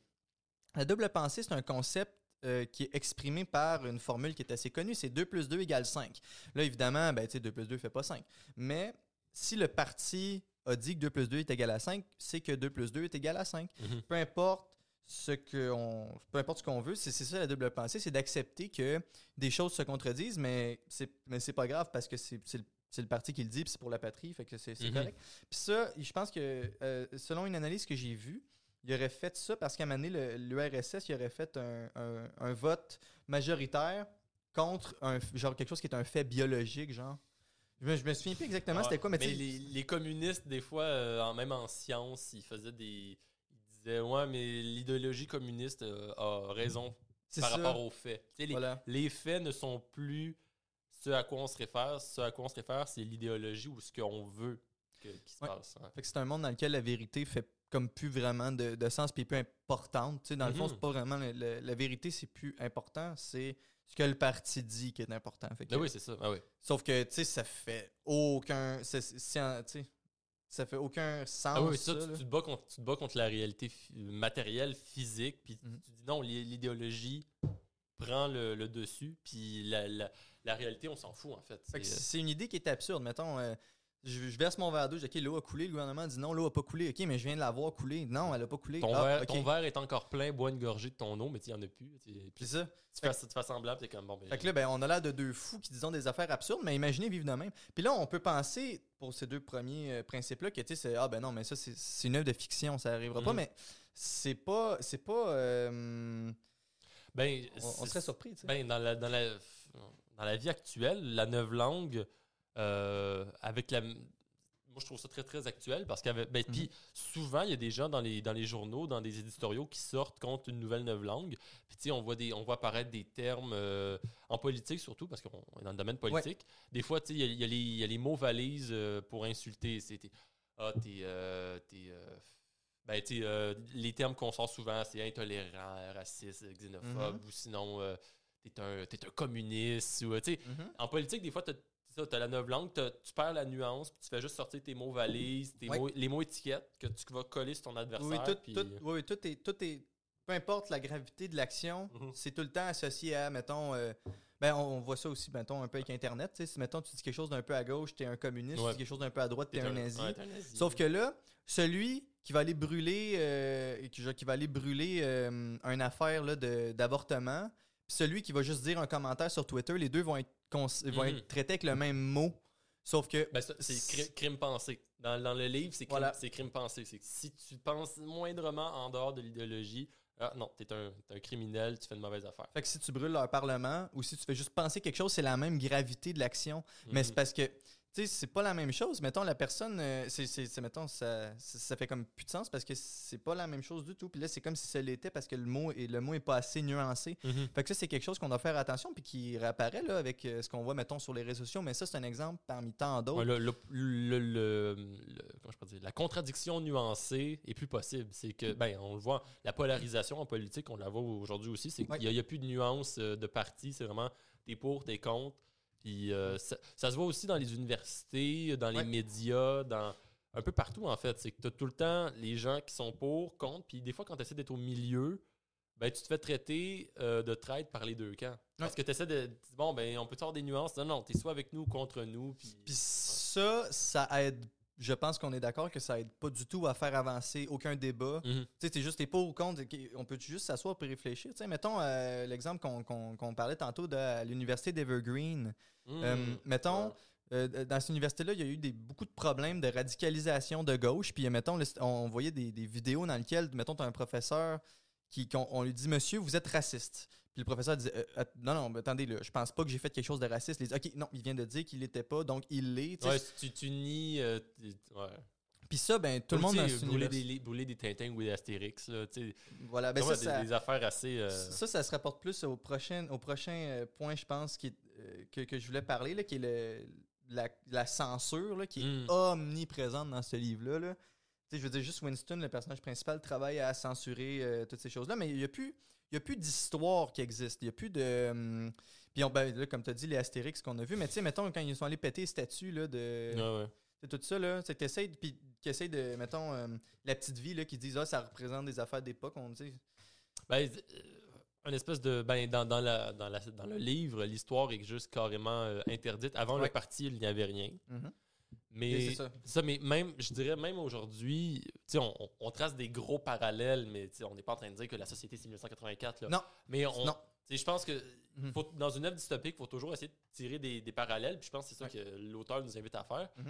La double pensée, c'est un concept euh, qui est exprimé par une formule qui est assez connue, c'est 2 plus 2 égale 5. Là, évidemment, ben, tu sais, 2 plus 2 fait pas 5. Mais si le parti a dit que 2 plus 2 est égal à 5, c'est que 2 plus 2 est égal à 5 Mhm. peu importe ce que on, peu importe ce qu'on veut, c'est ça la double pensée, c'est d'accepter que des choses se contredisent, mais c'est mais c'est pas grave parce que c'est le, c'est le parti qui le dit, puis c'est pour la patrie, fait que c'est Mhm. correct. Puis ça, je pense que euh, selon une analyse que j'ai vue, il aurait fait ça parce qu'à un moment donné, l'URSS, il aurait fait un, un- un vote majoritaire contre un, genre quelque chose qui est un fait biologique, genre. Je me, je me souviens plus exactement c'était quoi, mais, les, les communistes, des fois, euh, même en sciences, ils faisaient des. Ils disaient, ouais, mais l'idéologie communiste euh, a raison par ça. rapport aux faits. Tu sais, les, Voilà. les faits ne sont plus ce à quoi on se réfère. Ce à quoi on se réfère, c'est l'idéologie ou ce qu'on veut que- qu'il se Ouais. passe. hein. Fait que c'est un monde dans lequel la vérité fait comme plus vraiment de, de sens puis plus importante. Dans le fond, Mhm. c'est pas vraiment le- le- la vérité, c'est plus important, c'est ce que le parti dit qui est important. Fait que- Ben oui, c'est ça. Ah oui. Sauf que tu sais, ça fait aucun, ça fait aucun sens. Ah oui, ça, ça, tu, te bats contre, tu te bats contre la réalité matérielle, physique, puis Mhm. tu dis non, l'i- l'idéologie prend le, le dessus, puis la, la, la réalité, on s'en fout, en fait. C'est, euh, une idée qui est absurde. Mettons, euh, je, je verse mon verre d'eau, je dis, OK, l'eau a coulé. Le gouvernement dit non, l'eau a pas coulé. OK, mais je viens de la voir couler. Non, elle a pas coulé. ton, Ah, verre, OK. ton verre est encore plein, bois une gorgée de ton eau, mais il n'y en a plus. C'est ça. tu fais, tu fais semblant, puis t'es comme bon. Ben, Fait que là, ben, on a l'air de deux fous qui disons des affaires absurdes, mais imaginez vivre de même. Puis là, on peut penser, pour ces deux premiers euh, principes-là, que tu sais, ah ben non, mais ça, c'est- une œuvre de fiction, ça arrivera pas, Mhm. mais c'est pas. C'est pas. euh, ben, on, serait surpris, tu sais. Ben, dans, la, dans, la, dans la vie actuelle, la novlangue, euh, avec la. Moi, je trouve ça très, très actuel parce qu'avec. Ben, Puis souvent, il y a des gens dans les, dans les journaux, dans des éditoriaux qui sortent contre une nouvelle novlangue. Puis, tu sais, on voit, des, on voit apparaître des termes euh, en politique surtout, parce qu'on est dans le domaine politique. Des fois, tu sais, il y y, y a les mots valises euh, pour insulter. T'es- Ah, t'es. Euh, euh, ben, tu euh, les termes qu'on sort souvent, c'est intolérant, raciste, xénophobe, Mhm. ou sinon, euh, t'es un, un communiste. Ou, sais, Mhm. en politique, des fois, t'as tu as la novlangue, t'as- tu perds la nuance, puis tu fais juste sortir tes mots valises, tes mots, les mots étiquettes que tu vas coller sur ton adversaire. Oui, tout, tout, oui, oui, tout est, tout est. Peu importe la gravité de l'action, Mhm. c'est tout le temps associé à, mettons. euh, ben, on, voit ça aussi, mettons, un peu avec Internet. Si, mettons, tu dis quelque chose d'un peu à gauche, t'es un communiste. Ouais. Tu dis quelque chose d'un peu à droite, t'es un, ouais, un nazi. Sauf que là, celui qui va aller brûler, euh, qui, qui va aller brûler euh, une affaire là, de- d'avortement, puis celui qui va juste dire un commentaire sur Twitter, les deux vont être, cons- vont Mhm. être traités avec le même mot. Sauf que. Ben, c'est cri- crime pensé. Dans, dans le livre, c'est crime, Voilà. c'est crime pensé. C'est que si tu penses moindrement en dehors de l'idéologie, ah non, t'es un, t'es un criminel, tu fais une mauvaise affaire. Fait que si tu brûles leur parlement ou si tu fais juste penser quelque chose, c'est la même gravité de l'action. Mais c'est Mhm. parce que, tu sais, c'est pas la même chose. Mettons, la personne, euh, c'est, mettons, ça, ça, ça fait comme plus de sens parce que c'est pas la même chose du tout. Puis là, c'est comme si ça l'était parce que le mot, est, le mot est pas assez nuancé. Mhm. Fait que ça, c'est quelque chose qu'on doit faire attention puis qui réapparaît là, avec euh, ce qu'on voit, mettons, sur les réseaux sociaux. Mais ça, c'est un exemple parmi tant d'autres. Ouais, le- le- le- le- le- comment je peux dire, la contradiction nuancée est plus possible. C'est que, ben, on le voit, la polarisation en politique, on la voit aujourd'hui aussi, c'est qu'il n'y a, plus de nuances euh, de parti, c'est vraiment t'es pour, t'es contre. Puis euh, ça, ça se voit aussi dans les universités, dans les Ouais. médias, dans un peu partout en fait. C'est que tu as tout le temps les gens qui sont pour, contre, puis des fois quand tu essaies d'être au milieu, ben, tu te fais traiter euh, de traître par les deux camps. Parce que tu essaies de. Bon, ben, on peut avoir des nuances. Non, non, tu es soit avec nous ou contre nous. Puis, Puis ça, ça aide. Je pense qu'on est d'accord que ça aide pas du tout à faire avancer aucun débat. Mhm. Tu sais, juste t'es pour ou contre. On peut juste s'asseoir et réfléchir. Tu sais, mettons euh, l'exemple qu'on parlait tantôt de l'université d'Evergreen. Euh, Mhm. mettons, Ouais. euh, dans cette université-là, il y a eu des, beaucoup de problèmes de radicalisation de gauche. Puis, mettons, on voyait des, des vidéos dans lesquelles, mettons, tu as un professeur qui, qu'on- on lui dit Monsieur, vous êtes raciste. Puis le professeur disait Euh, Non, non, mais attendez, là, je pense pas que j'ai fait quelque chose de raciste. Il dit Ok, non, il vient de dire qu'il l'était pas, donc il l'est. Ouais, tu, tu nies. euh, ouais. Puis ça, ben, tout le monde dans cette brûler des, brûler des Tintins ou des Astérix. Là, tu sais, Voilà, ben ça, des, ça, des affaires assez. euh, Ça, ça se rapporte plus au prochain, au prochain euh, point, je pense, qui euh, que, que je voulais parler, là, qui est le, la, la censure, là, qui est Mm. omniprésente dans ce livre-là. là. Je veux dire, juste Winston, le personnage principal, travaille à censurer euh, toutes ces choses-là, mais il n'y a plus, il y a plus d'histoire qui existe. Il n'y a plus de. hum, puis, on, ben, là, comme tu as dit, les Astérix qu'on a vu, mais tu sais, mettons, quand ils sont allés péter les statues là, de. ouais. C'est tout ça, là. C'est que t'essayes, puis de, mettons, euh, la petite vie, là, qui disent, ah, ça représente des affaires d'époque, on dit. Ben, euh, une espèce de. Ben, dans, dans, la, dans, la, dans le livre, l'histoire est juste carrément euh, interdite. Avant Ouais. le parti, il n'y avait rien. Mhm. Mais ça. ça, mais même, je dirais même aujourd'hui, on, on- on trace des gros parallèles, mais on n'est pas en train de dire que la société c'est 1984. Là. Non. Mais on, Non. je pense que Mhm. faut- dans une œuvre dystopique, il faut toujours essayer de tirer des, des parallèles. Puis je pense que c'est ça Ouais. que l'auteur nous invite à faire. Tu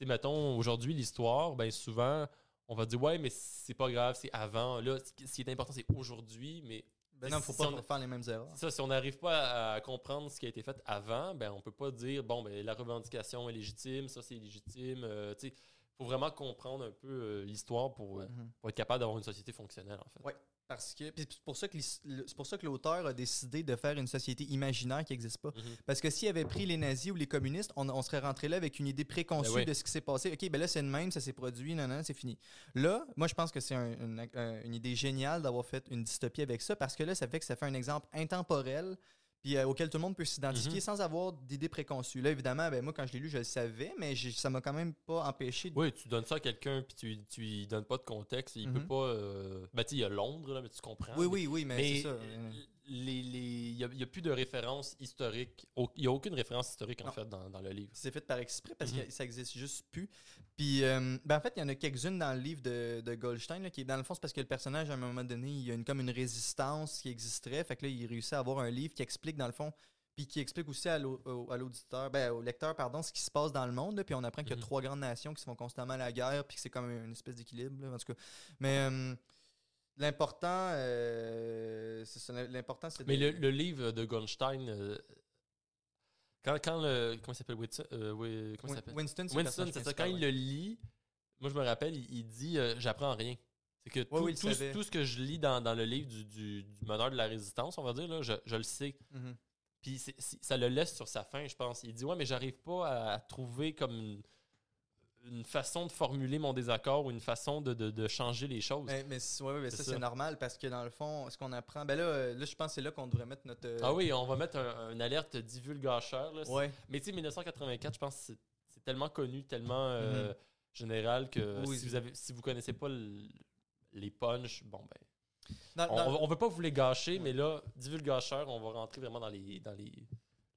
sais, mettons, aujourd'hui, l'histoire, ben souvent, on va dire, ouais, mais c'est pas grave, c'est avant. Là, ce qui- ce qui est important, c'est aujourd'hui, mais Ben non, faut Si pas on- faire les mêmes erreurs. Ça, si on n'arrive pas à, à comprendre ce qui a été fait avant, ben on peut pas dire bon ben la revendication est légitime, ça c'est légitime. Euh, tu sais, faut vraiment comprendre un peu euh, l'histoire pour, euh, pour être capable d'avoir une société fonctionnelle en fait. Ouais. Parce que c'est pour ça que l'is- le- c'est pour ça que l'auteur a décidé de faire une société imaginaire qui n'existe pas. Mhm. Parce que s'il avait pris les nazis ou les communistes, on, on serait rentré là avec une idée préconçue Ben de ce qui s'est passé. Ok, ben là c'est le même, ça s'est produit, non non, c'est fini. Là, moi je pense que c'est un- une, un- une idée géniale d'avoir fait une dystopie avec ça parce que là ça fait que ça fait un exemple intemporel. Puis euh, auquel tout le monde peut s'identifier Mhm. sans avoir d'idées préconçues. Là, évidemment, ben, moi, quand je l'ai lu, je le savais, mais ça m'a quand même pas empêché de Oui, tu donnes ça à quelqu'un puis tu, tu lui donnes pas de contexte, il peut Mhm. pas. Euh... Ben tu il y a Londres là, mais tu comprends. Oui, oui, oui, mais, Mais c'est ça. Les- les- il n'y a, plus de référence historique. Il n'y a aucune référence historique en Non. fait dans, dans le livre. C'est fait par exprès parce Mhm. que ça existe juste plus. Puis, euh, ben en fait, il y en a quelques-unes dans le livre de, de Goldstein, là, qui est dans le fond, c'est parce que le personnage, à un moment donné, il y a une, comme une résistance qui existerait. Fait que là, il réussit à avoir un livre qui explique, dans le fond, puis qui explique aussi à l'au- au- à l'auditeur, ben, au lecteur, pardon, ce qui se passe dans le monde. là. puis on apprend qu'il y a Mhm. trois grandes nations qui se font constamment à la guerre, puis que c'est comme une espèce d'équilibre, en tout cas. Mais euh, l'important, euh, c'est l'important, c'est Mais de- le, le livre de Goldstein, euh, quand, quand le. Comment il s'appelle euh, Comment Win- Winston, Winston, c'est ça. Quand il le lit, moi je me rappelle, il, il dit J'apprends rien. C'est que tout, oui, tout, ce que je lis dans, dans le livre du, du, du meneur de la résistance, on va dire, là, je, je le sais. Mhm. Puis ça le laisse sur sa fin, je pense. Il dit Ouais, mais j'arrive pas à, à trouver comme une, façon de formuler mon désaccord ou une façon de, de- de changer les choses. Mais, mais ouais, ouais, ça, ça. c'est normal parce que dans le fond, ce qu'on apprend, ben là, euh, là je pense que c'est là qu'on devrait mettre notre. euh, Ah oui, on va mettre un, une alerte divulgacheur. Là. Ouais. Mais tu sais, 1984, je pense que c'est- tellement connu, tellement euh, Mhm. général que Oui. si vous avez si vous connaissez pas le- les punchs, bon ben. Dans- On, dans- on veut pas vous les gâcher, mais là, divulgacheur, on va rentrer vraiment dans les dans les,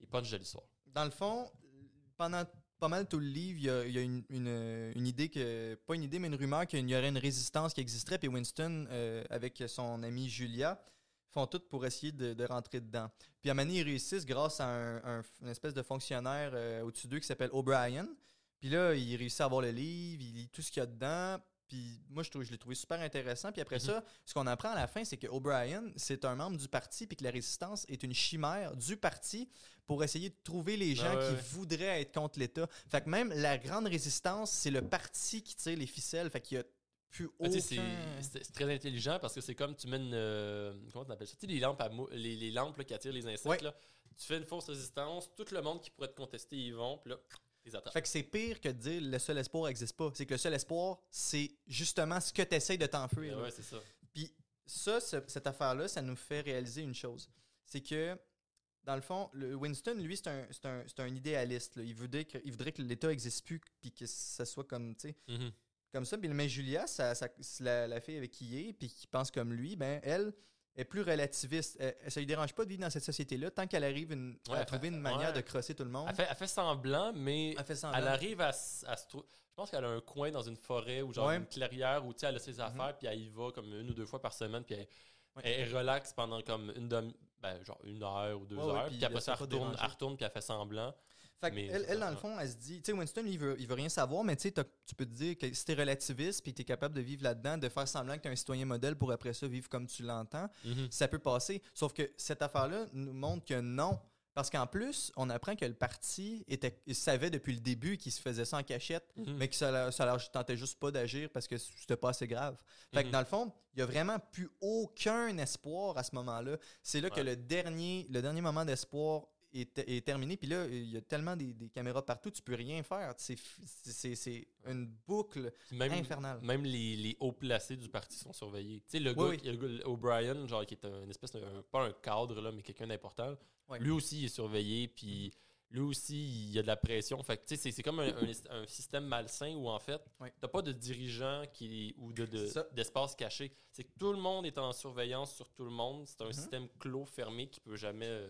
les punchs de l'histoire. Dans le fond, pendant pas mal tout le livre, il y a, une, une- idée que. Pas une idée, mais une rumeur qu'il y aurait une résistance qui existerait. Puis Winston, euh, avec son amie Julia, font tout pour essayer de, rentrer dedans. Puis à donné, ils réussissent grâce à un- une espèce de fonctionnaire euh, au-dessus d'eux qui s'appelle O'Brien. Puis là, il réussit à avoir le livre, il lit tout ce qu'il y a dedans. Puis moi, je, l'ai trouvé super intéressant. Puis après Mhm. ça, ce qu'on apprend à la fin, c'est que O'Brien, c'est un membre du parti, puis que la résistance est une chimère du parti pour essayer de trouver les gens Ah ouais, qui ouais. voudraient être contre l'État. Fait que même la grande résistance, c'est le parti qui tire les ficelles. Fait qu'il y a plus Ah, aucun... c'est- très intelligent parce que c'est comme tu mets une. euh, comment tu appelles ça? Tu sais, les lampes, à mou- les, les lampes là, qui attirent les insectes. Ouais. Là, tu fais une fausse résistance, tout le monde qui pourrait te contester, ils vont, puis là, attaquent. Fait que c'est pire que de dire le seul espoir n'existe pas. C'est que le seul espoir, c'est justement ce que tu essayes de t'enfuir. Là. ouais, c'est ça. Puis ça, ce- cette affaire-là, ça nous fait réaliser une chose. C'est que, dans le fond, le Winston, lui, c'est un, un, un idéaliste. là. Il, voudrait que, il voudrait que l'État n'existe plus, puis que ça soit comme, tu sais, Mhm. comme ça. Mais Julia, ça, ça- la, la fille avec qui il est, puis qui pense comme lui, ben elle est plus relativiste. Elle, elle- ça lui dérange pas de vivre dans cette société-là tant qu'elle arrive une- Ouais, à trouver fait- une manière ouais. de crosser tout le monde. Elle fait, elle fait semblant, mais Elle fait semblant. elle arrive à, se trou- Je pense qu'elle a un coin dans une forêt ou genre Ouais. Mhm. une clairière où elle a ses affaires, puis elle y va comme une ou deux fois par semaine, puis elle, elle, relaxe pendant comme une demi. Ben, genre une heure ou deux heures, puis puis après ça, elle retourne, elle retourne, puis elle fait semblant. Fait que Mais elle, dans le fond, elle se dit, tu sais, Winston, il veut, il veut rien savoir, mais tu sais, t'as- tu peux te dire que si t'es relativiste puis que t'es capable de vivre là-dedans, de faire semblant que t'es un citoyen modèle pour après ça vivre comme tu l'entends, Mhm. ça peut passer. Sauf que cette affaire-là nous montre que non. Parce qu'en plus, on apprend que le parti était, il savait depuis le début qu'il se faisait ça en cachette, Mhm. mais que ça, ça leur tentait juste pas d'agir parce que c'était pas assez grave. Fait que Mhm. dans le fond, il y a vraiment plus aucun espoir à ce moment-là. C'est là que Ouais. le dernier, le dernier moment d'espoir est, est terminé. Puis là, il y a tellement des, des caméras partout, tu peux rien faire. C'est c'est- c'est une boucle Même, infernale. même les, les hauts placés du parti sont surveillés. Tu sais, le Oui, gars, oui. O'Brien, genre, qui est un une espèce de. un- pas un cadre, là, mais quelqu'un d'important, lui aussi, il est surveillé, puis lui aussi, il y a de la pression. Fait que, tu sais, c'est- c'est comme un, un- un système malsain où, en fait, Ouais. t'as pas de dirigeant qui, ou de, de- d'espace caché. C'est que tout le monde est en surveillance sur tout le monde. C'est un Mhm. système clos, fermé, qui peut jamais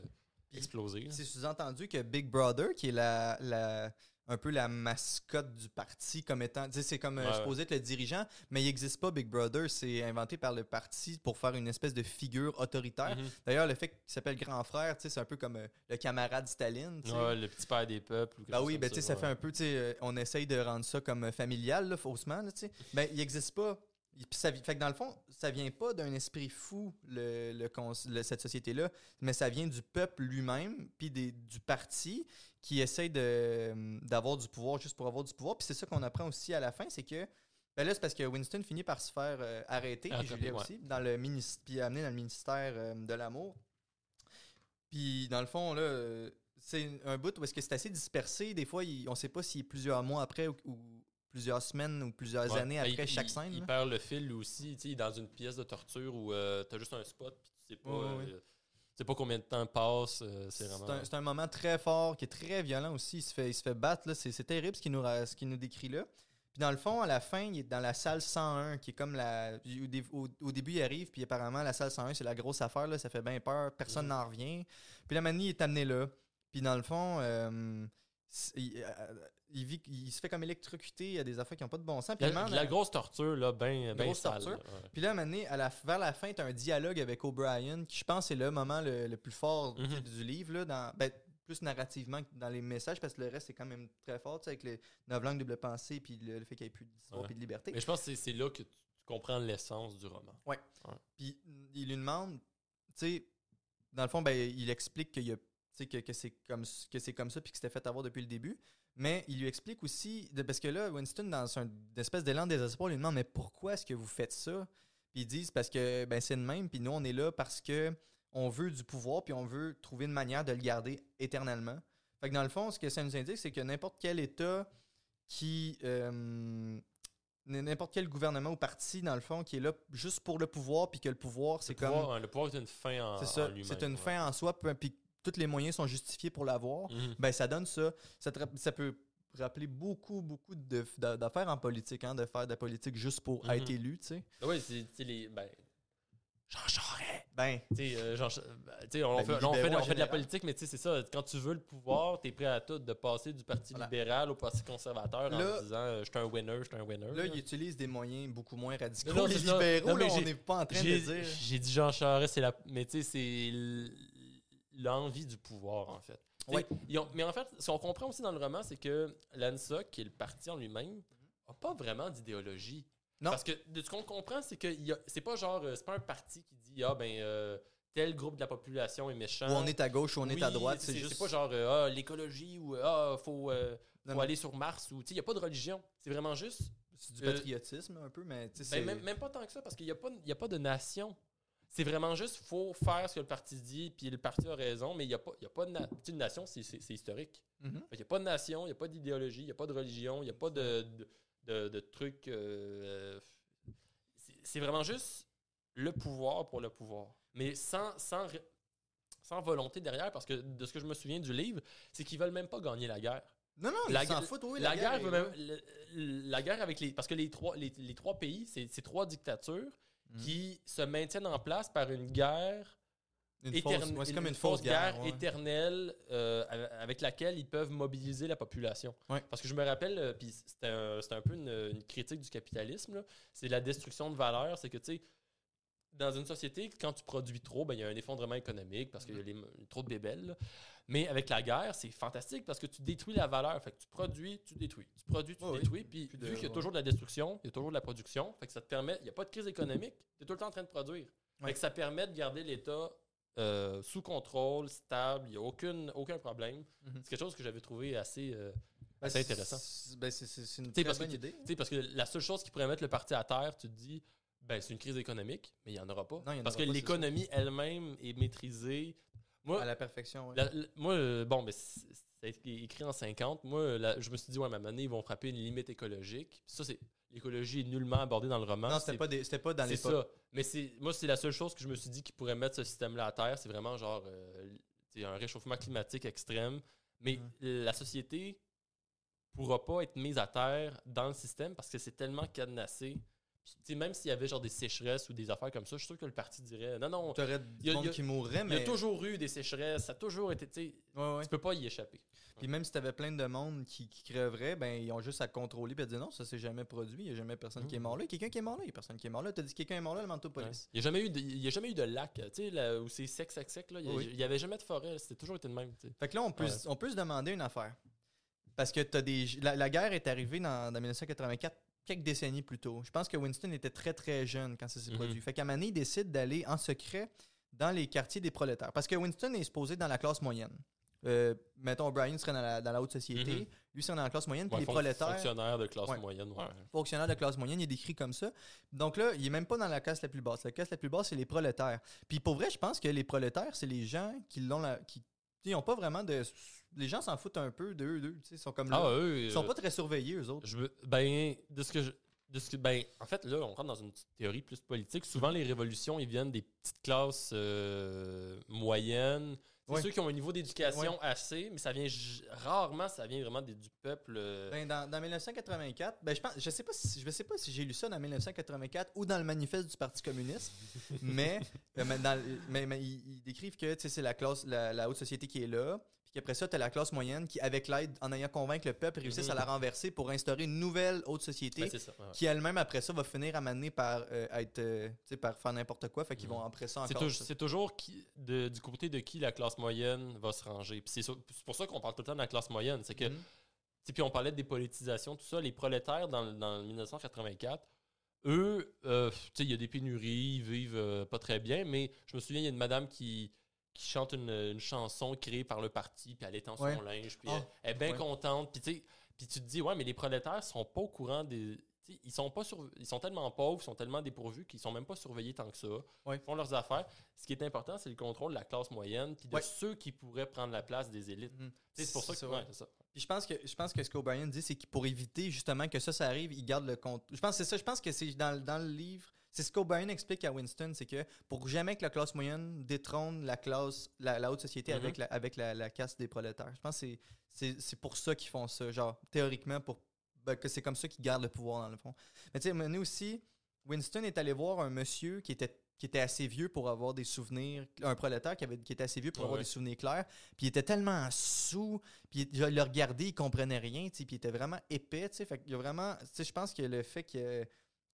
là. C'est sous-entendu que Big Brother, qui est la, la- un peu la mascotte du parti comme étant. C'est comme euh, Ouais, supposé être le dirigeant, mais il n'existe pas Big Brother. C'est inventé par le parti pour faire une espèce de figure autoritaire. Mhm. D'ailleurs, le fait qu'il s'appelle grand frère, c'est un peu comme euh, le camarade Staline. Ouais, le petit père des peuples. ou quelque chose oui, comme ben tu sais, ça ouais. fait un peu, euh, on essaye de rendre ça comme euh, familial, là, faussement, là. Ben, il n'existe pas. Puis ça, fait que dans le fond, ça vient pas d'un esprit fou, le, le cons- le- cette société-là, mais ça vient du peuple lui-même, puis des- du parti qui essaie de- d'avoir du pouvoir juste pour avoir du pouvoir. Puis c'est ça qu'on apprend aussi à la fin, c'est que. Ben là, c'est parce que Winston finit par se faire euh, arrêter, puis Julia ouais. aussi, dans le puis amené dans le ministère euh, de l'amour. Puis dans le fond, là, euh, c'est un bout où est-ce que c'est assez dispersé. Des fois, il- on sait pas si plusieurs mois après ou, ou plusieurs semaines ou plusieurs Ouais. années Ben, après il- chaque il- scène. Il perd le fil lui aussi, tu sais, dans une pièce de torture où euh, t'as juste un spot puis tu sais pas, Ouais, ouais, euh, tu sais pas combien de temps passe. euh, c'est vraiment. un, moment très fort, qui est très violent aussi. Il se fait, il se fait battre. C'est terrible ce qu'il nous, ce qu'il nous décrit là. Puis dans le fond, à la fin, il est dans la salle 101, qui est comme la. Au, dé- au- au début, il arrive, puis apparemment, la salle 101, c'est la grosse affaire. Là, ça fait bien peur. Personne Mhm. n'en revient. Puis la manie est amené là. Puis dans le fond, euh, il, euh, il vit, il se fait comme électrocuter. Il y a des affaires qui n'ont pas de bon sens. Puis La, à- grosse torture, là, ben, ben Grosse sale. torture. là, ouais. puis là, à un moment donné, à la, vers la fin, tu as un dialogue avec O'Brien, qui je pense c'est le moment le, le plus fort sais, Mhm. du livre, là, dans, ben, plus narrativement que dans les messages, parce que le reste, c'est quand même très fort, tu sais, avec les neuf langues double pensée, puis le, le fait qu'il n'y ait plus d'histoire Ouais. puis de liberté. Mais je pense que c'est- là que tu comprends l'essence du roman. Puis il lui demande, tu sais, dans le fond, ben, il explique qu'il y a, que, que c'est comme, que c'est comme ça, puis que c'était fait avoir depuis le début. Mais il lui explique aussi, de- parce que là, Winston, dans un espèce d'élan désespoir, lui demande Mais pourquoi est-ce que vous faites ça? Puis ils disent Parce que ben, c'est le même, puis nous, on est là parce que on veut du pouvoir, puis on veut trouver une manière de le garder éternellement. Fait que dans le fond, ce que ça nous indique, c'est que n'importe quel État qui. euh, n'importe quel gouvernement ou parti, dans le fond, qui est là juste pour le pouvoir, puis que le pouvoir, c'est comme. pouvoir, hein, le pouvoir est une fin en, C'est ça, c'est une ouais. fin en soi, puis tous les moyens sont justifiés pour l'avoir. Mhm. Ben, ça donne ça. Ça, te rapp- ça peut rappeler beaucoup, beaucoup d'affaires en politique, hein, de faire de la politique juste pour Mhm. être élu, tu sais. Oui, c'est les. Ben, Jean Charest. Ben, Tu sais, euh, ben, on, Ben, fait, on on de la politique, mais tu sais, c'est ça. Quand tu veux le pouvoir, tu es prêt à tout, de passer du Parti Voilà. libéral au Parti conservateur Là- en disant euh, je suis un winner, je suis un winner. là, là. ils utilisent des moyens beaucoup moins radicaux. Non, non, les libéraux, Non, mais là, on n'est pas en train de dire. j'ai dit Jean Charest, c'est la. Mais tu sais, c'est l'envie du pouvoir, en fait. Ouais. ont- mais en fait, ce qu'on comprend aussi dans le roman, c'est que l'ANSA, qui est le parti en lui-même, n'a pas vraiment d'idéologie. Non. Parce que de ce qu'on comprend, c'est que y c'est pas genre. euh, C'est pas un parti qui dit Ah, ben. euh, tel groupe de la population est méchant. Ou on est à gauche ou on est à droite, c'est juste. pas genre euh, ah, l'écologie ou ah, faut, euh, Non, faut non. aller sur Mars ou tu sais, il n'y a pas de religion. C'est vraiment juste. C'est du patriotisme un peu, mais tu sais, Ben, même, même pas tant que ça, parce qu'il n'y a, pas- y a pas de nation. C'est vraiment juste, faut faire ce que le parti dit, puis le parti a raison, mais il n'y a pas, y a pas de na- une nation, c'est- historique. Il n'y a pas de nation, il n'y a pas d'idéologie, il n'y a pas de religion, il n'y a pas de, de, de- de trucs. euh, c'est- vraiment juste le pouvoir pour le pouvoir. Mais sans, sans, sans volonté derrière, parce que de ce que je me souviens du livre, c'est qu'ils veulent même pas gagner la guerre. Non, non, La ils s'en gu- foutent, oui, la, guerre, est veut là. même- le- la guerre avec les. Parce que les trois, les, les trois pays, c'est c'est trois dictatures Mhm. qui se maintiennent en place par une guerre. Une éterne- fausse- ouais, c'est comme une fausse guerre. ouais. éternelle euh, avec- laquelle ils peuvent mobiliser la population. Ouais. Parce que je me rappelle, euh, puis c'était un, un peu une, une critique du capitalisme, c'est la destruction de valeur. C'est que, tu sais, dans une société, quand tu produis trop, ben, il y a un effondrement économique parce qu'il y a les- trop de bébelles. là. Mais avec la guerre, c'est fantastique parce que tu détruis la valeur. Fait que tu produis, tu détruis. Tu produis, tu Ouais, oui. détruis. Puis Puis de- vu qu'il y a toujours de la destruction, il y a toujours de la production. Fait que ça te permet, il n'y a pas de crise économique. Tu es tout le temps en train de produire. Ouais. Fait que ça permet de garder l'État euh, sous contrôle, stable. Il n'y a aucune, aucun problème. Mhm. C'est quelque chose que j'avais trouvé assez, euh, Ben, assez intéressant. c'est- ben, c'est- c'est c'est une très que bonne tu- idée. Parce que la seule chose qui pourrait mettre le parti à terre, tu te dis, ben, c'est une crise économique, mais il n'y en aura pas. Non, y en parce aura que c'est l'économie elle-même est maîtrisée. Moi, À la perfection, la- la- moi euh, bon, mais c'est- ça a été écrit en 50. Moi, la- je me suis dit, ouais, à un moment donné, ils vont frapper une limite écologique. Ça, c'est l'écologie est nullement abordée dans le roman. non, c'était C'est- pas, des- pas dans c'est l'époque. ça. Mais c'est moi, c'est la seule chose que je me suis dit qui pourrait mettre ce système-là à terre. C'est vraiment genre euh, c'est un réchauffement climatique extrême. Mais la société pourra pas être mise à terre dans le système parce que c'est tellement cadenassé. Puis, même s'il y avait genre des sécheresses ou des affaires comme ça, je suis sûr que le parti dirait non, non. Tu aurais Il y du monde qui mourrait, Il y mais. a toujours eu des sécheresses, ça a toujours été. Ouais, ouais. tu peux pas y échapper. Puis même si tu avais plein de monde qui, qui crèverait, ben ils ont juste à contrôler et à dire non, ça s'est jamais produit, il n'y a jamais personne qui est Mhm. mort là. Il y a quelqu'un qui est mort là, il y a personne qui est mort là. Tu as dit quelqu'un est mort là, le manteau police. Il n'y a, jamais eu de- il y a jamais eu de lac, tu sais, là, où c'est sec, sec, sec. Là. Il Oui. n'y avait jamais de forêt, c'était toujours été de même. Fait que là, on peut, Ouais. on peut se demander une affaire. Parce que t'as des, la, la guerre est arrivée dans, dans 1984 quelques décennies plus tôt. Je pense que Winston était très très jeune quand ça s'est Mhm. produit. Fait qu'à il décide d'aller en secret dans les quartiers des prolétaires. Parce que Winston est supposé dans la classe moyenne. Euh, mettons, Brian serait dans la, dans la haute société. Mhm. Lui serait dans la classe moyenne. Puis les prolétaires, Fonctionnaire de classe Ouais. moyenne, ouais. fonctionnaire de classe moyenne, il est décrit comme ça. Donc là, il est même pas dans la classe la plus basse. La classe la plus basse, c'est les prolétaires. Puis pour vrai, je pense que les prolétaires, c'est les gens qui l'ont la- qui ils ont pas vraiment de les gens s'en foutent un peu d'eux deux, ils sont comme là. Ah, eux. ils sont euh, pas très surveillés eux autres. Je veux, ben, de ce que je. De ce que, ben, en fait, là, on rentre dans une petite théorie plus politique. Souvent, les révolutions, ils viennent des petites classes euh, moyennes. C'est ceux qui ont un niveau d'éducation assez, mais ça vient rarement, ça vient vraiment des- du peuple. euh, Ben, dans, dans 1984, ben, je, pense, je sais pas si je sais pas si j'ai lu ça dans 1984 ou dans le manifeste du Parti communiste, mais, euh, mais, dans mais- mais ils, ils décrivent que c'est la classe, la, la haute société qui est là, puis qu'après ça, tu as la classe moyenne qui, avec l'aide, en ayant convaincre le peuple, réussissent Mhm. à la renverser pour instaurer une nouvelle haute société ben, c'est ça. ouais. qui elle-même, après ça, va finir à m'amener par euh, être, euh, tu sais, par faire n'importe quoi, fait qu'ils vont après ça C'est encore. toujours, c'est toujours qui, de- du côté de qui la classe moyenne va se ranger. Puis c'est pour ça qu'on parle tout le temps de la classe moyenne. C'est que, Mhm. puis on parlait de dépolitisation, tout ça. Les prolétaires dans, dans 1984, eux, euh, tu sais, il y a des pénuries, ils vivent euh, pas très bien, mais je me souviens, il y a une madame qui, qui chante une, une chanson créée par le parti, puis elle étend son Ouais. linge, puis Ah, elle, elle est bien ouais. contente. Puis tu puis tu te dis, ouais, mais les prolétaires sont pas au courant des. Ils sont, pas sur- ils sont tellement pauvres, ils sont tellement dépourvus qu'ils sont même pas surveillés tant que ça. Ouais. Ils font leurs affaires. Ce qui est important, c'est le contrôle de la classe moyenne puis de ceux qui pourraient prendre la place des élites. Mhm. C'est pour ça que c'est ça. Puis je pense que je pense que ce qu'O'Brien dit, c'est que pour éviter justement que ça, ça arrive, il garde le compte. Je pense que c'est ça. Je pense que c'est dans, dans le livre. C'est ce qu'O'Brien explique à Winston, c'est que pour jamais que la classe moyenne détrône la classe, la, la haute société avec, la, avec la, des prolétaires. Je pense que c'est- pour ça qu'ils font ça. Genre, théoriquement, pour ben, que c'est comme ça qu'ils gardent le pouvoir dans le fond. Mais tu sais, maintenant aussi, Winston est allé voir un monsieur qui était qui était assez vieux pour avoir des souvenirs, un prolétaire qui, avait, qui était assez vieux pour avoir ouais. des souvenirs clairs, puis il était tellement sous, puis il, il le regardait, il comprenait rien, puis il était vraiment épais, tu sais, fait qu'il y a vraiment, tu sais, je pense que le fait ait,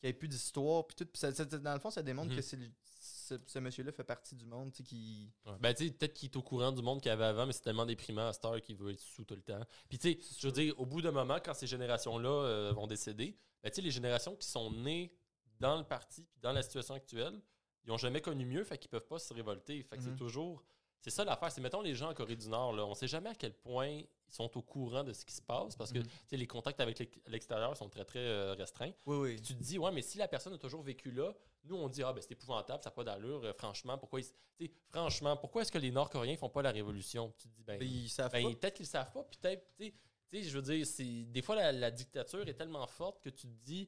qu'il y ait plus d'histoire, puis tout, puis ça- ça- dans le fond, ça démontre Mhm. que c'est ce, ce monsieur-là fait partie du monde, tu qui... Ouais. Ben, tu sais, peut-être qu'il est au courant du monde qu'il y avait avant, mais c'est tellement déprimant à Star qu'il veut être sous tout le temps. Puis, tu sais, je veux dire, au bout d'un moment, quand ces générations-là euh, vont décéder, ben, tu sais, les générations qui sont nées dans le parti puis dans la situation actuelle, ils ont jamais connu mieux, fait qu'ils peuvent pas se révolter. Fait que Mhm. c'est toujours. C'est ça l'affaire. C'est, mettons, les gens en Corée du Nord, là, on sait jamais à quel point sont au courant de ce qui se passe parce que, Mhm. les contacts avec l'ex- l'extérieur sont très, très euh, restreints. Oui, tu te dis, ouais, mais si la personne a toujours vécu là, nous, on dit, ah, ben c'est épouvantable, ça n'a pas d'allure. euh, franchement, pourquoi ils- franchement, pourquoi est-ce que les Nord-Coréens font pas la révolution? Tu te dis, ben, Mais ils savent ben, pas. peut-être qu'ils savent pas, puis peut-être, tu sais, je veux dire, c'est, des fois, la, la dictature est tellement forte que tu te dis,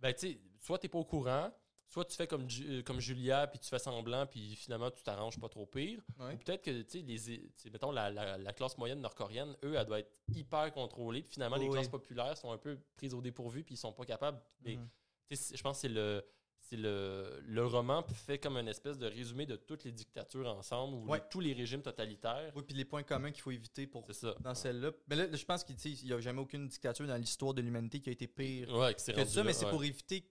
ben, tu sais, soit tu n'es pas au courant, soit tu fais comme, Ju- euh, comme Julia, puis tu fais semblant, puis finalement, tu t'arranges pas trop pire. Ouais. Ou peut-être que, tu sais, les, mettons, la, la- la classe moyenne nord-coréenne, eux, elle doit être hyper contrôlée, puis finalement, les classes populaires sont un peu prises au dépourvu, puis ils sont pas capables. Mais, Mhm. je pense que c'est le. C'est le, le roman fait comme une espèce de résumé de toutes les dictatures ensemble ou Ouais. tous les régimes totalitaires. Oui, puis les points communs qu'il faut éviter pour C'est ça. dans celle-là. Mais là, je pense qu'il n'y a jamais aucune dictature dans l'histoire de l'humanité qui a été pire Ouais, que ça, mais c'est pour éviter,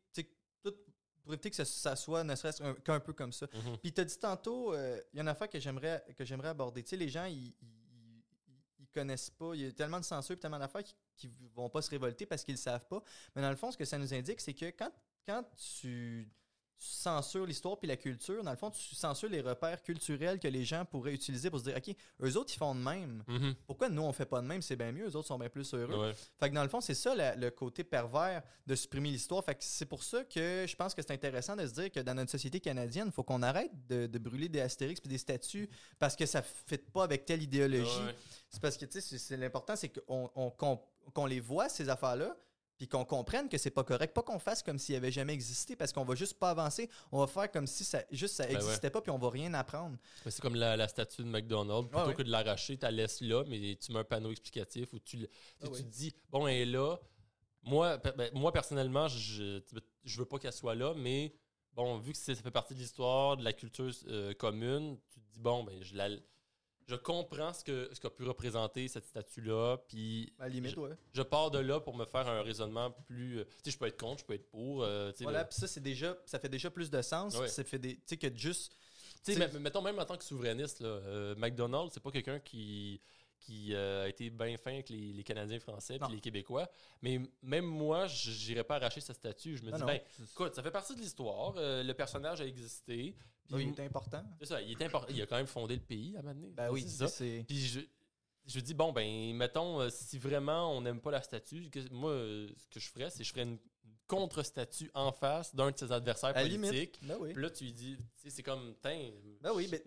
pour éviter que ça, ça soit ne serait-ce qu'un- peu comme ça. Mhm. Puis tu as dit tantôt, euh, il y a une affaire que j'aimerais que j'aimerais aborder. Tu sais, les gens, ils, ils, ils- connaissent pas. Il y a tellement de censure et tellement d'affaires qui, qui vont pas se révolter parce qu'ils le savent pas. Mais dans le fond, ce que ça nous indique, c'est que quand, quand tu censures l'histoire puis la culture, dans le fond, tu censures les repères culturels que les gens pourraient utiliser pour se dire, OK, eux autres, ils font de même. Mhm. Pourquoi nous, on fait pas de même? C'est bien mieux. Eux autres sont bien plus heureux. Ouais. Fait que dans le fond, c'est ça la- le côté pervers de supprimer l'histoire. Fait que c'est pour ça que je pense que c'est intéressant de se dire que dans notre société canadienne, il faut qu'on arrête de, de brûler des astérix puis des statues parce que ça ne fit pas avec telle idéologie. Ouais. C'est parce que, tu sais, l'important, c'est qu'on on- qu'on- qu'on les voit, ces affaires-là, puis qu'on comprenne que c'est pas correct. Pas qu'on fasse comme s'il avait jamais existé parce qu'on va juste pas avancer. On va faire comme si ça juste ça Ben ouais. existait pas puis on va rien apprendre. Mais c'est comme la, la statue de McDonald's. Plutôt ouais. que de l'arracher, tu la laisses là, mais tu mets un panneau explicatif où tu, tu Ah tu te dis, bon, elle est là. Moi, ben, moi personnellement, je, je veux pas qu'elle soit là, mais bon, vu que ça fait partie de l'histoire, de la culture euh, commune, tu te dis, bon, ben, je la. Je comprends ce que ce qu'a pu représenter cette statue-là, puis À la limite, ouais. je pars de là pour me faire un raisonnement plus. euh, Tu sais, je peux être contre, je peux être pour. euh, Voilà, le- puis ça, c'est déjà, ça fait déjà plus de sens. Ouais. puis Ça fait des, tu sais, que juste Tu sais, mettons même en tant que souverainiste, là, euh, McDonald's, c'est pas quelqu'un qui, qui a été bien fin avec les, les Canadiens français puis les Québécois. Mais même moi, je n'irais pas arracher ce statut. Je me Non, dis, non. ben, écoute, ça fait partie de l'histoire. euh, le personnage a existé. Puis Oui, il est important. c'est ça, il est important. Il a quand même fondé le pays à un moment donné. Ben oui, c'est ça. Puis je, je dis, bon, ben, mettons, euh, si vraiment on n'aime pas la statue, que- moi, ce que je ferais, c'est que je ferais une contre-statue en face d'un de ses adversaires À la limite. politiques. Ben oui. Puis là, tu lui dis, c'est comme, tain. Ben oui, ben,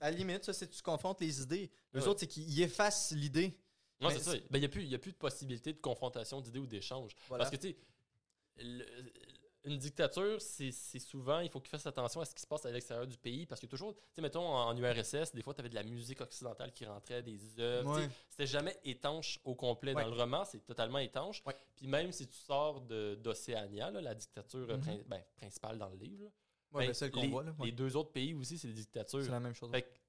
à la limite, ça, c'est que tu confrontes les idées. Les Ouais. autres, c'est qu'ils effacent l'idée. Non, c'est ça. Ben, il n'y a, plus- de possibilité de confrontation d'idées ou d'échange. Voilà. Parce que, tu sais, le- une dictature, c'est souvent, il faut qu'il fasse attention à ce qui se passe à l'extérieur du pays. Parce que toujours, tu sais, mettons, en, en URSS, des fois, tu avais de la musique occidentale qui rentrait, des œuvres. Ouais. C'était jamais étanche au complet. Ouais. Dans le roman, c'est totalement étanche. Ouais. Puis même si tu sors d'Océania, la dictature euh, Mhm. prin- ben, principale dans le livre, là, ben, ben, celle les, voit, là. ouais. les deux autres pays aussi, c'est des dictatures. C'est la même chose. Fait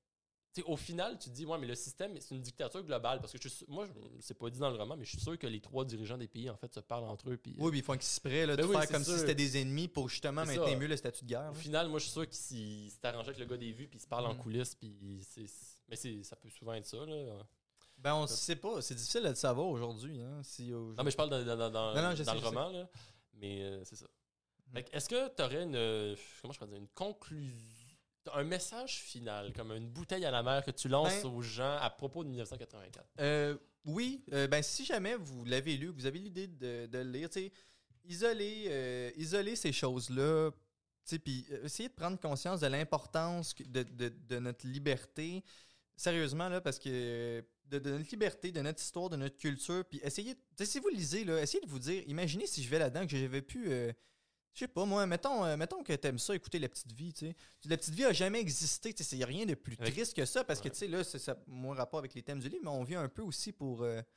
au final, tu te dis, ouais, mais le système, c'est une dictature globale. Parce que je suis moi, je- c'est pas dit dans le roman, mais je suis sûr que les trois dirigeants des pays, en fait, se parlent entre eux. Puis, euh, Oui, puis ils font exprès là, de Ben oui, faire comme sûr. si c'était des ennemis pour justement maintenir mieux le statut de guerre. au là. final, moi, je suis sûr qu'ils s'est arrangé avec le gars des vues, puis ils se parlent en Mhm. coulisses. Puis mais ça peut souvent être ça. Là. Ben, on sait pas. C'est difficile de le savoir aujourd'hui. Hein, si Non, mais je parle dans, dans- dans- dans- Non, non, je dans sais, le je roman. Là. Mais euh, c'est ça. Que Est-ce que tu aurais une. Comment je pourrais dire Une conclusion. Un message final, comme une bouteille à la mer que tu lances Ben- aux gens à propos de 1984. Euh, oui, euh, ben si jamais vous l'avez lu, vous avez l'idée de, de le lire, isoler, euh, isoler ces choses-là, puis essayer de prendre conscience de l'importance de, de- de notre liberté, sérieusement, là, parce que de, notre liberté, de notre histoire, de notre culture, puis essayez, si vous lisez, là, essayez de vous dire, imaginez si je vais là-dedans, que j'avais pu... je sais pas, moi, mettons, euh, mettons que t'aimes ça, écouter La Petite Vie, tu sais. La Petite Vie a jamais existé, tu sais, il n'y a rien de plus triste que ça, parce que, tu sais, là, c'est ça, mon rapport avec les thèmes du livre, mais on vient un peu aussi pour, euh, tu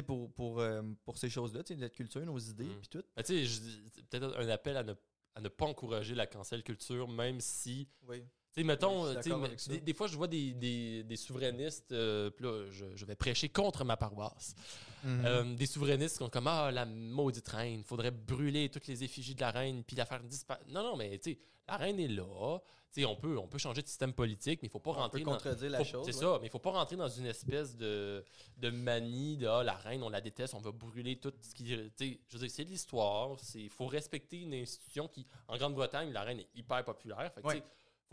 sais, pour, pour, euh, pour ces choses-là, tu sais, notre culture, nos idées, Mm. puis tout. Tu sais, je dis- c'est peut-être un appel à ne, à ne pas encourager la cancel culture, même si. Oui. Tu sais, mettons, ça. des, des fois, je vois des, des, des souverainistes, euh, puis là, je, je vais prêcher contre ma paroisse. Mhm. Euh, des souverainistes qui sont comme Ah, la maudite reine, faudrait brûler toutes les effigies de la reine, puis la faire disparaître. Non, non, mais tu sais, la reine est là. Tu sais, on peut, on peut changer de système politique, mais il faut pas on peut rentrer dans. la Faut- chose. C'est ouais. ça, mais il faut pas rentrer dans une espèce de, de manie de ah, la reine, on la déteste, on va brûler tout ce qui. tu sais, Je veux dire, c'est de l'histoire. Il faut respecter une institution qui, en Grande-Bretagne, la reine est hyper populaire. Fait que, Ouais.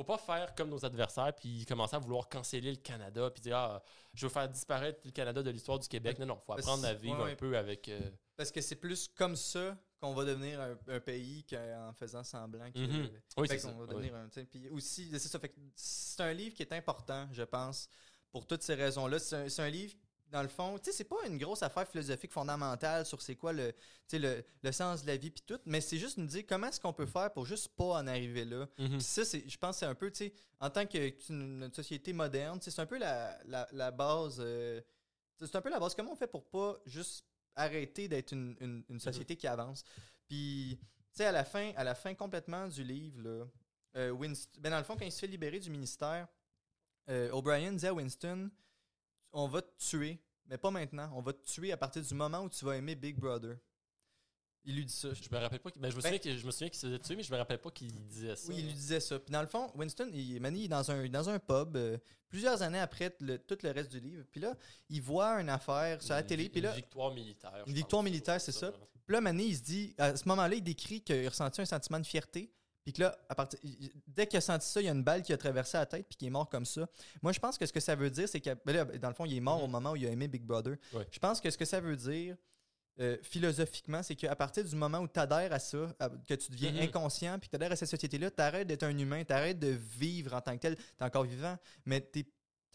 Faut pas faire comme nos adversaires puis commencer à vouloir canceller le Canada puis dire ah, je veux faire disparaître le Canada de l'histoire du Québec. Non, non, faut apprendre à vivre ouais, un peu avec. euh, Parce que c'est plus comme ça qu'on va devenir un, un pays qu'en faisant semblant que. Oui, Fait c'est qu'on ça. va oui. devenir un. Puis aussi, c'est ça. Fait c'est un livre qui est important, je pense, pour toutes ces raisons-là. C'est un, c'est un livre, dans le fond, tu sais, c'est pas une grosse affaire philosophique fondamentale sur c'est quoi le, le, le sens de la vie puis tout, mais c'est juste nous dire comment est-ce qu'on peut faire pour juste pas en arriver là. Mhm. Ça, c'est, je pense que c'est un peu, tu sais, en tant que une, une société moderne, c'est un peu la, la, la base. euh, c'est un peu la base. Comment on fait pour pas juste arrêter d'être une, une- une société qui avance? Puis, tu sais, à la fin, à la fin complètement du livre, là, euh, Winst- ben dans le fond, quand il se fait libérer du ministère, euh, O'Brien disait à Winston On va te tuer, mais pas maintenant. On va te tuer à partir du moment où tu vas aimer Big Brother. Il lui dit ça. Je me rappelle pas. Ben, je me Ben- souviens que- je me souviens qu'il se faisait tuer, mais je me rappelle pas qu'il disait ça. Oui, il lui disait ça. Puis dans le fond, Winston, il, Manny, il est dans un, dans un pub euh, plusieurs années après le- tout le reste du livre. Puis là, il voit une affaire sur la Une télé. Puis là, Une victoire militaire. Une victoire militaire, c'est ça. là. Puis là, Mané, il se dit, à ce moment-là, il décrit qu'il ressentit un sentiment de fierté. Puis que là, à partir, dès qu'il a senti ça, il y a une balle qui a traversé la tête puis qu'il est mort comme ça. Moi, je pense que ce que ça veut dire, c'est que, ben dans le fond, il est mort Mhm. au moment où il a aimé Big Brother. Je pense que ce que ça veut dire, euh, philosophiquement, c'est qu'à partir du moment où tu adhères à ça, à- que tu deviens Mhm. inconscient puis que tu adhères à cette société-là, tu arrêtes d'être un humain, tu arrêtes de vivre en tant que tel. Tu es encore vivant, mais tu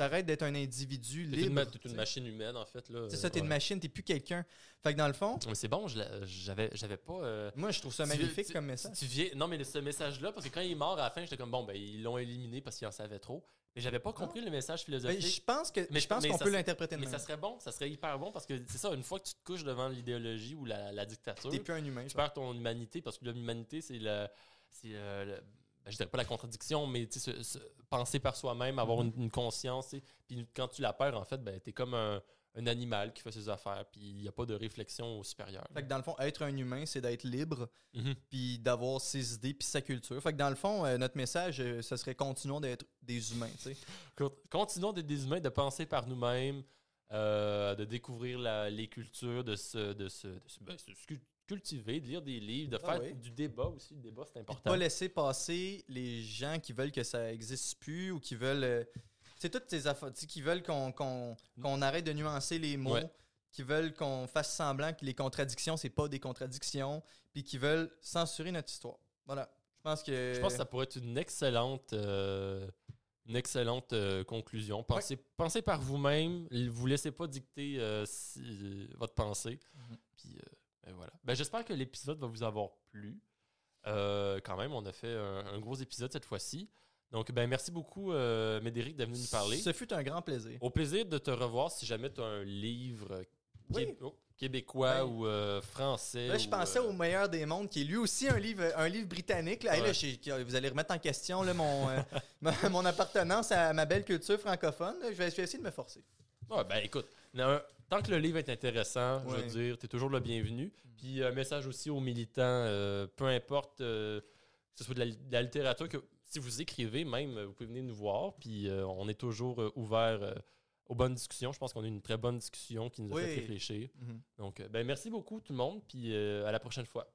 arrêtes d'être un individu une, libre. t'es une sais. machine humaine, en fait. C'est ça, t'es une Ouais. machine, t'es plus quelqu'un. Fait que dans le fond, Mais c'est bon, j'avais pas. euh, moi je trouve ça magnifique tu- comme message. Tu viens, non, mais ce message-là, parce que quand il est mort à la fin, j'étais comme bon, ben ils l'ont éliminé parce qu'ils en savaient trop. Mais j'avais pas compris le message Ben, philosophique. je pense que Mais je pense qu'on peut l'interpréter de mais même. ça serait bon, ça serait hyper bon parce que c'est ça, une fois que tu te couches devant l'idéologie ou la, la dictature, T'es plus un humain. tu perds ton humanité parce que l'humanité, c'est le. C'est euh, le- ben, je dirais pas la contradiction, mais se- se- penser par soi-même, avoir une, une conscience. Puis quand tu la perds, en fait, ben, tu es comme un, un animal qui fait ses affaires, puis il n'y a pas de réflexion au supérieur. Fait que dans le fond, être un humain, c'est d'être libre, Mhm. puis d'avoir ses idées, puis sa culture. Fait que dans le fond, euh, notre message, euh, ce serait continuons d'être des humains. Continuons d'être des humains, de penser par nous-mêmes, euh, de découvrir la- les cultures, de se, de se, de se- ben, se cultiver, de lire des livres, de Ah faire oui. du débat aussi. Le débat, c'est Puis de important. pas laisser passer les gens qui veulent que ça existe plus ou qui veulent. euh, c'est toutes ces affaires, qui veulent qu'on qu'on- qu'on arrête de nuancer les mots, Ouais. qui veulent qu'on fasse semblant que les contradictions, c'est pas des contradictions, puis qui veulent censurer notre histoire. Voilà. Je pense que. Je pense que ça pourrait être une excellente, euh, une excellente euh, conclusion. Pensez, pensez par vous-même. Vous laissez pas dicter si- votre pensée. Mhm. Puis ben voilà. Ben, J'espère que l'épisode va vous avoir plu. Euh, quand même, on a fait un, un gros épisode cette fois-ci. Donc, ben merci beaucoup, euh, Médéric, d'être venu nous parler. Ce fut un grand plaisir. Au plaisir de te revoir si jamais tu as un livre Oui. qué- oh, québécois Ouais. ou euh, français. Là, je ou, pensais au meilleur des mondes, qui est lui aussi un livre, un livre britannique. Là, vous allez remettre en question mon, appartenance à ma belle culture francophone. Je vais, je vais essayer de me forcer. Ouais, ben écoute, non, tant que le livre est intéressant, je veux dire, tu es toujours le bienvenu. Puis un message aussi aux militants, euh, peu importe euh, que ce soit de la, de la littérature, que si vous écrivez même, euh, vous pouvez venir nous voir. Puis euh, on est toujours euh, ouvert euh, aux bonnes discussions. Je pense qu'on a eu une très bonne discussion qui nous a Oui. fait réfléchir. Mhm. Donc, euh, ben merci beaucoup tout le monde, puis euh, à la prochaine fois.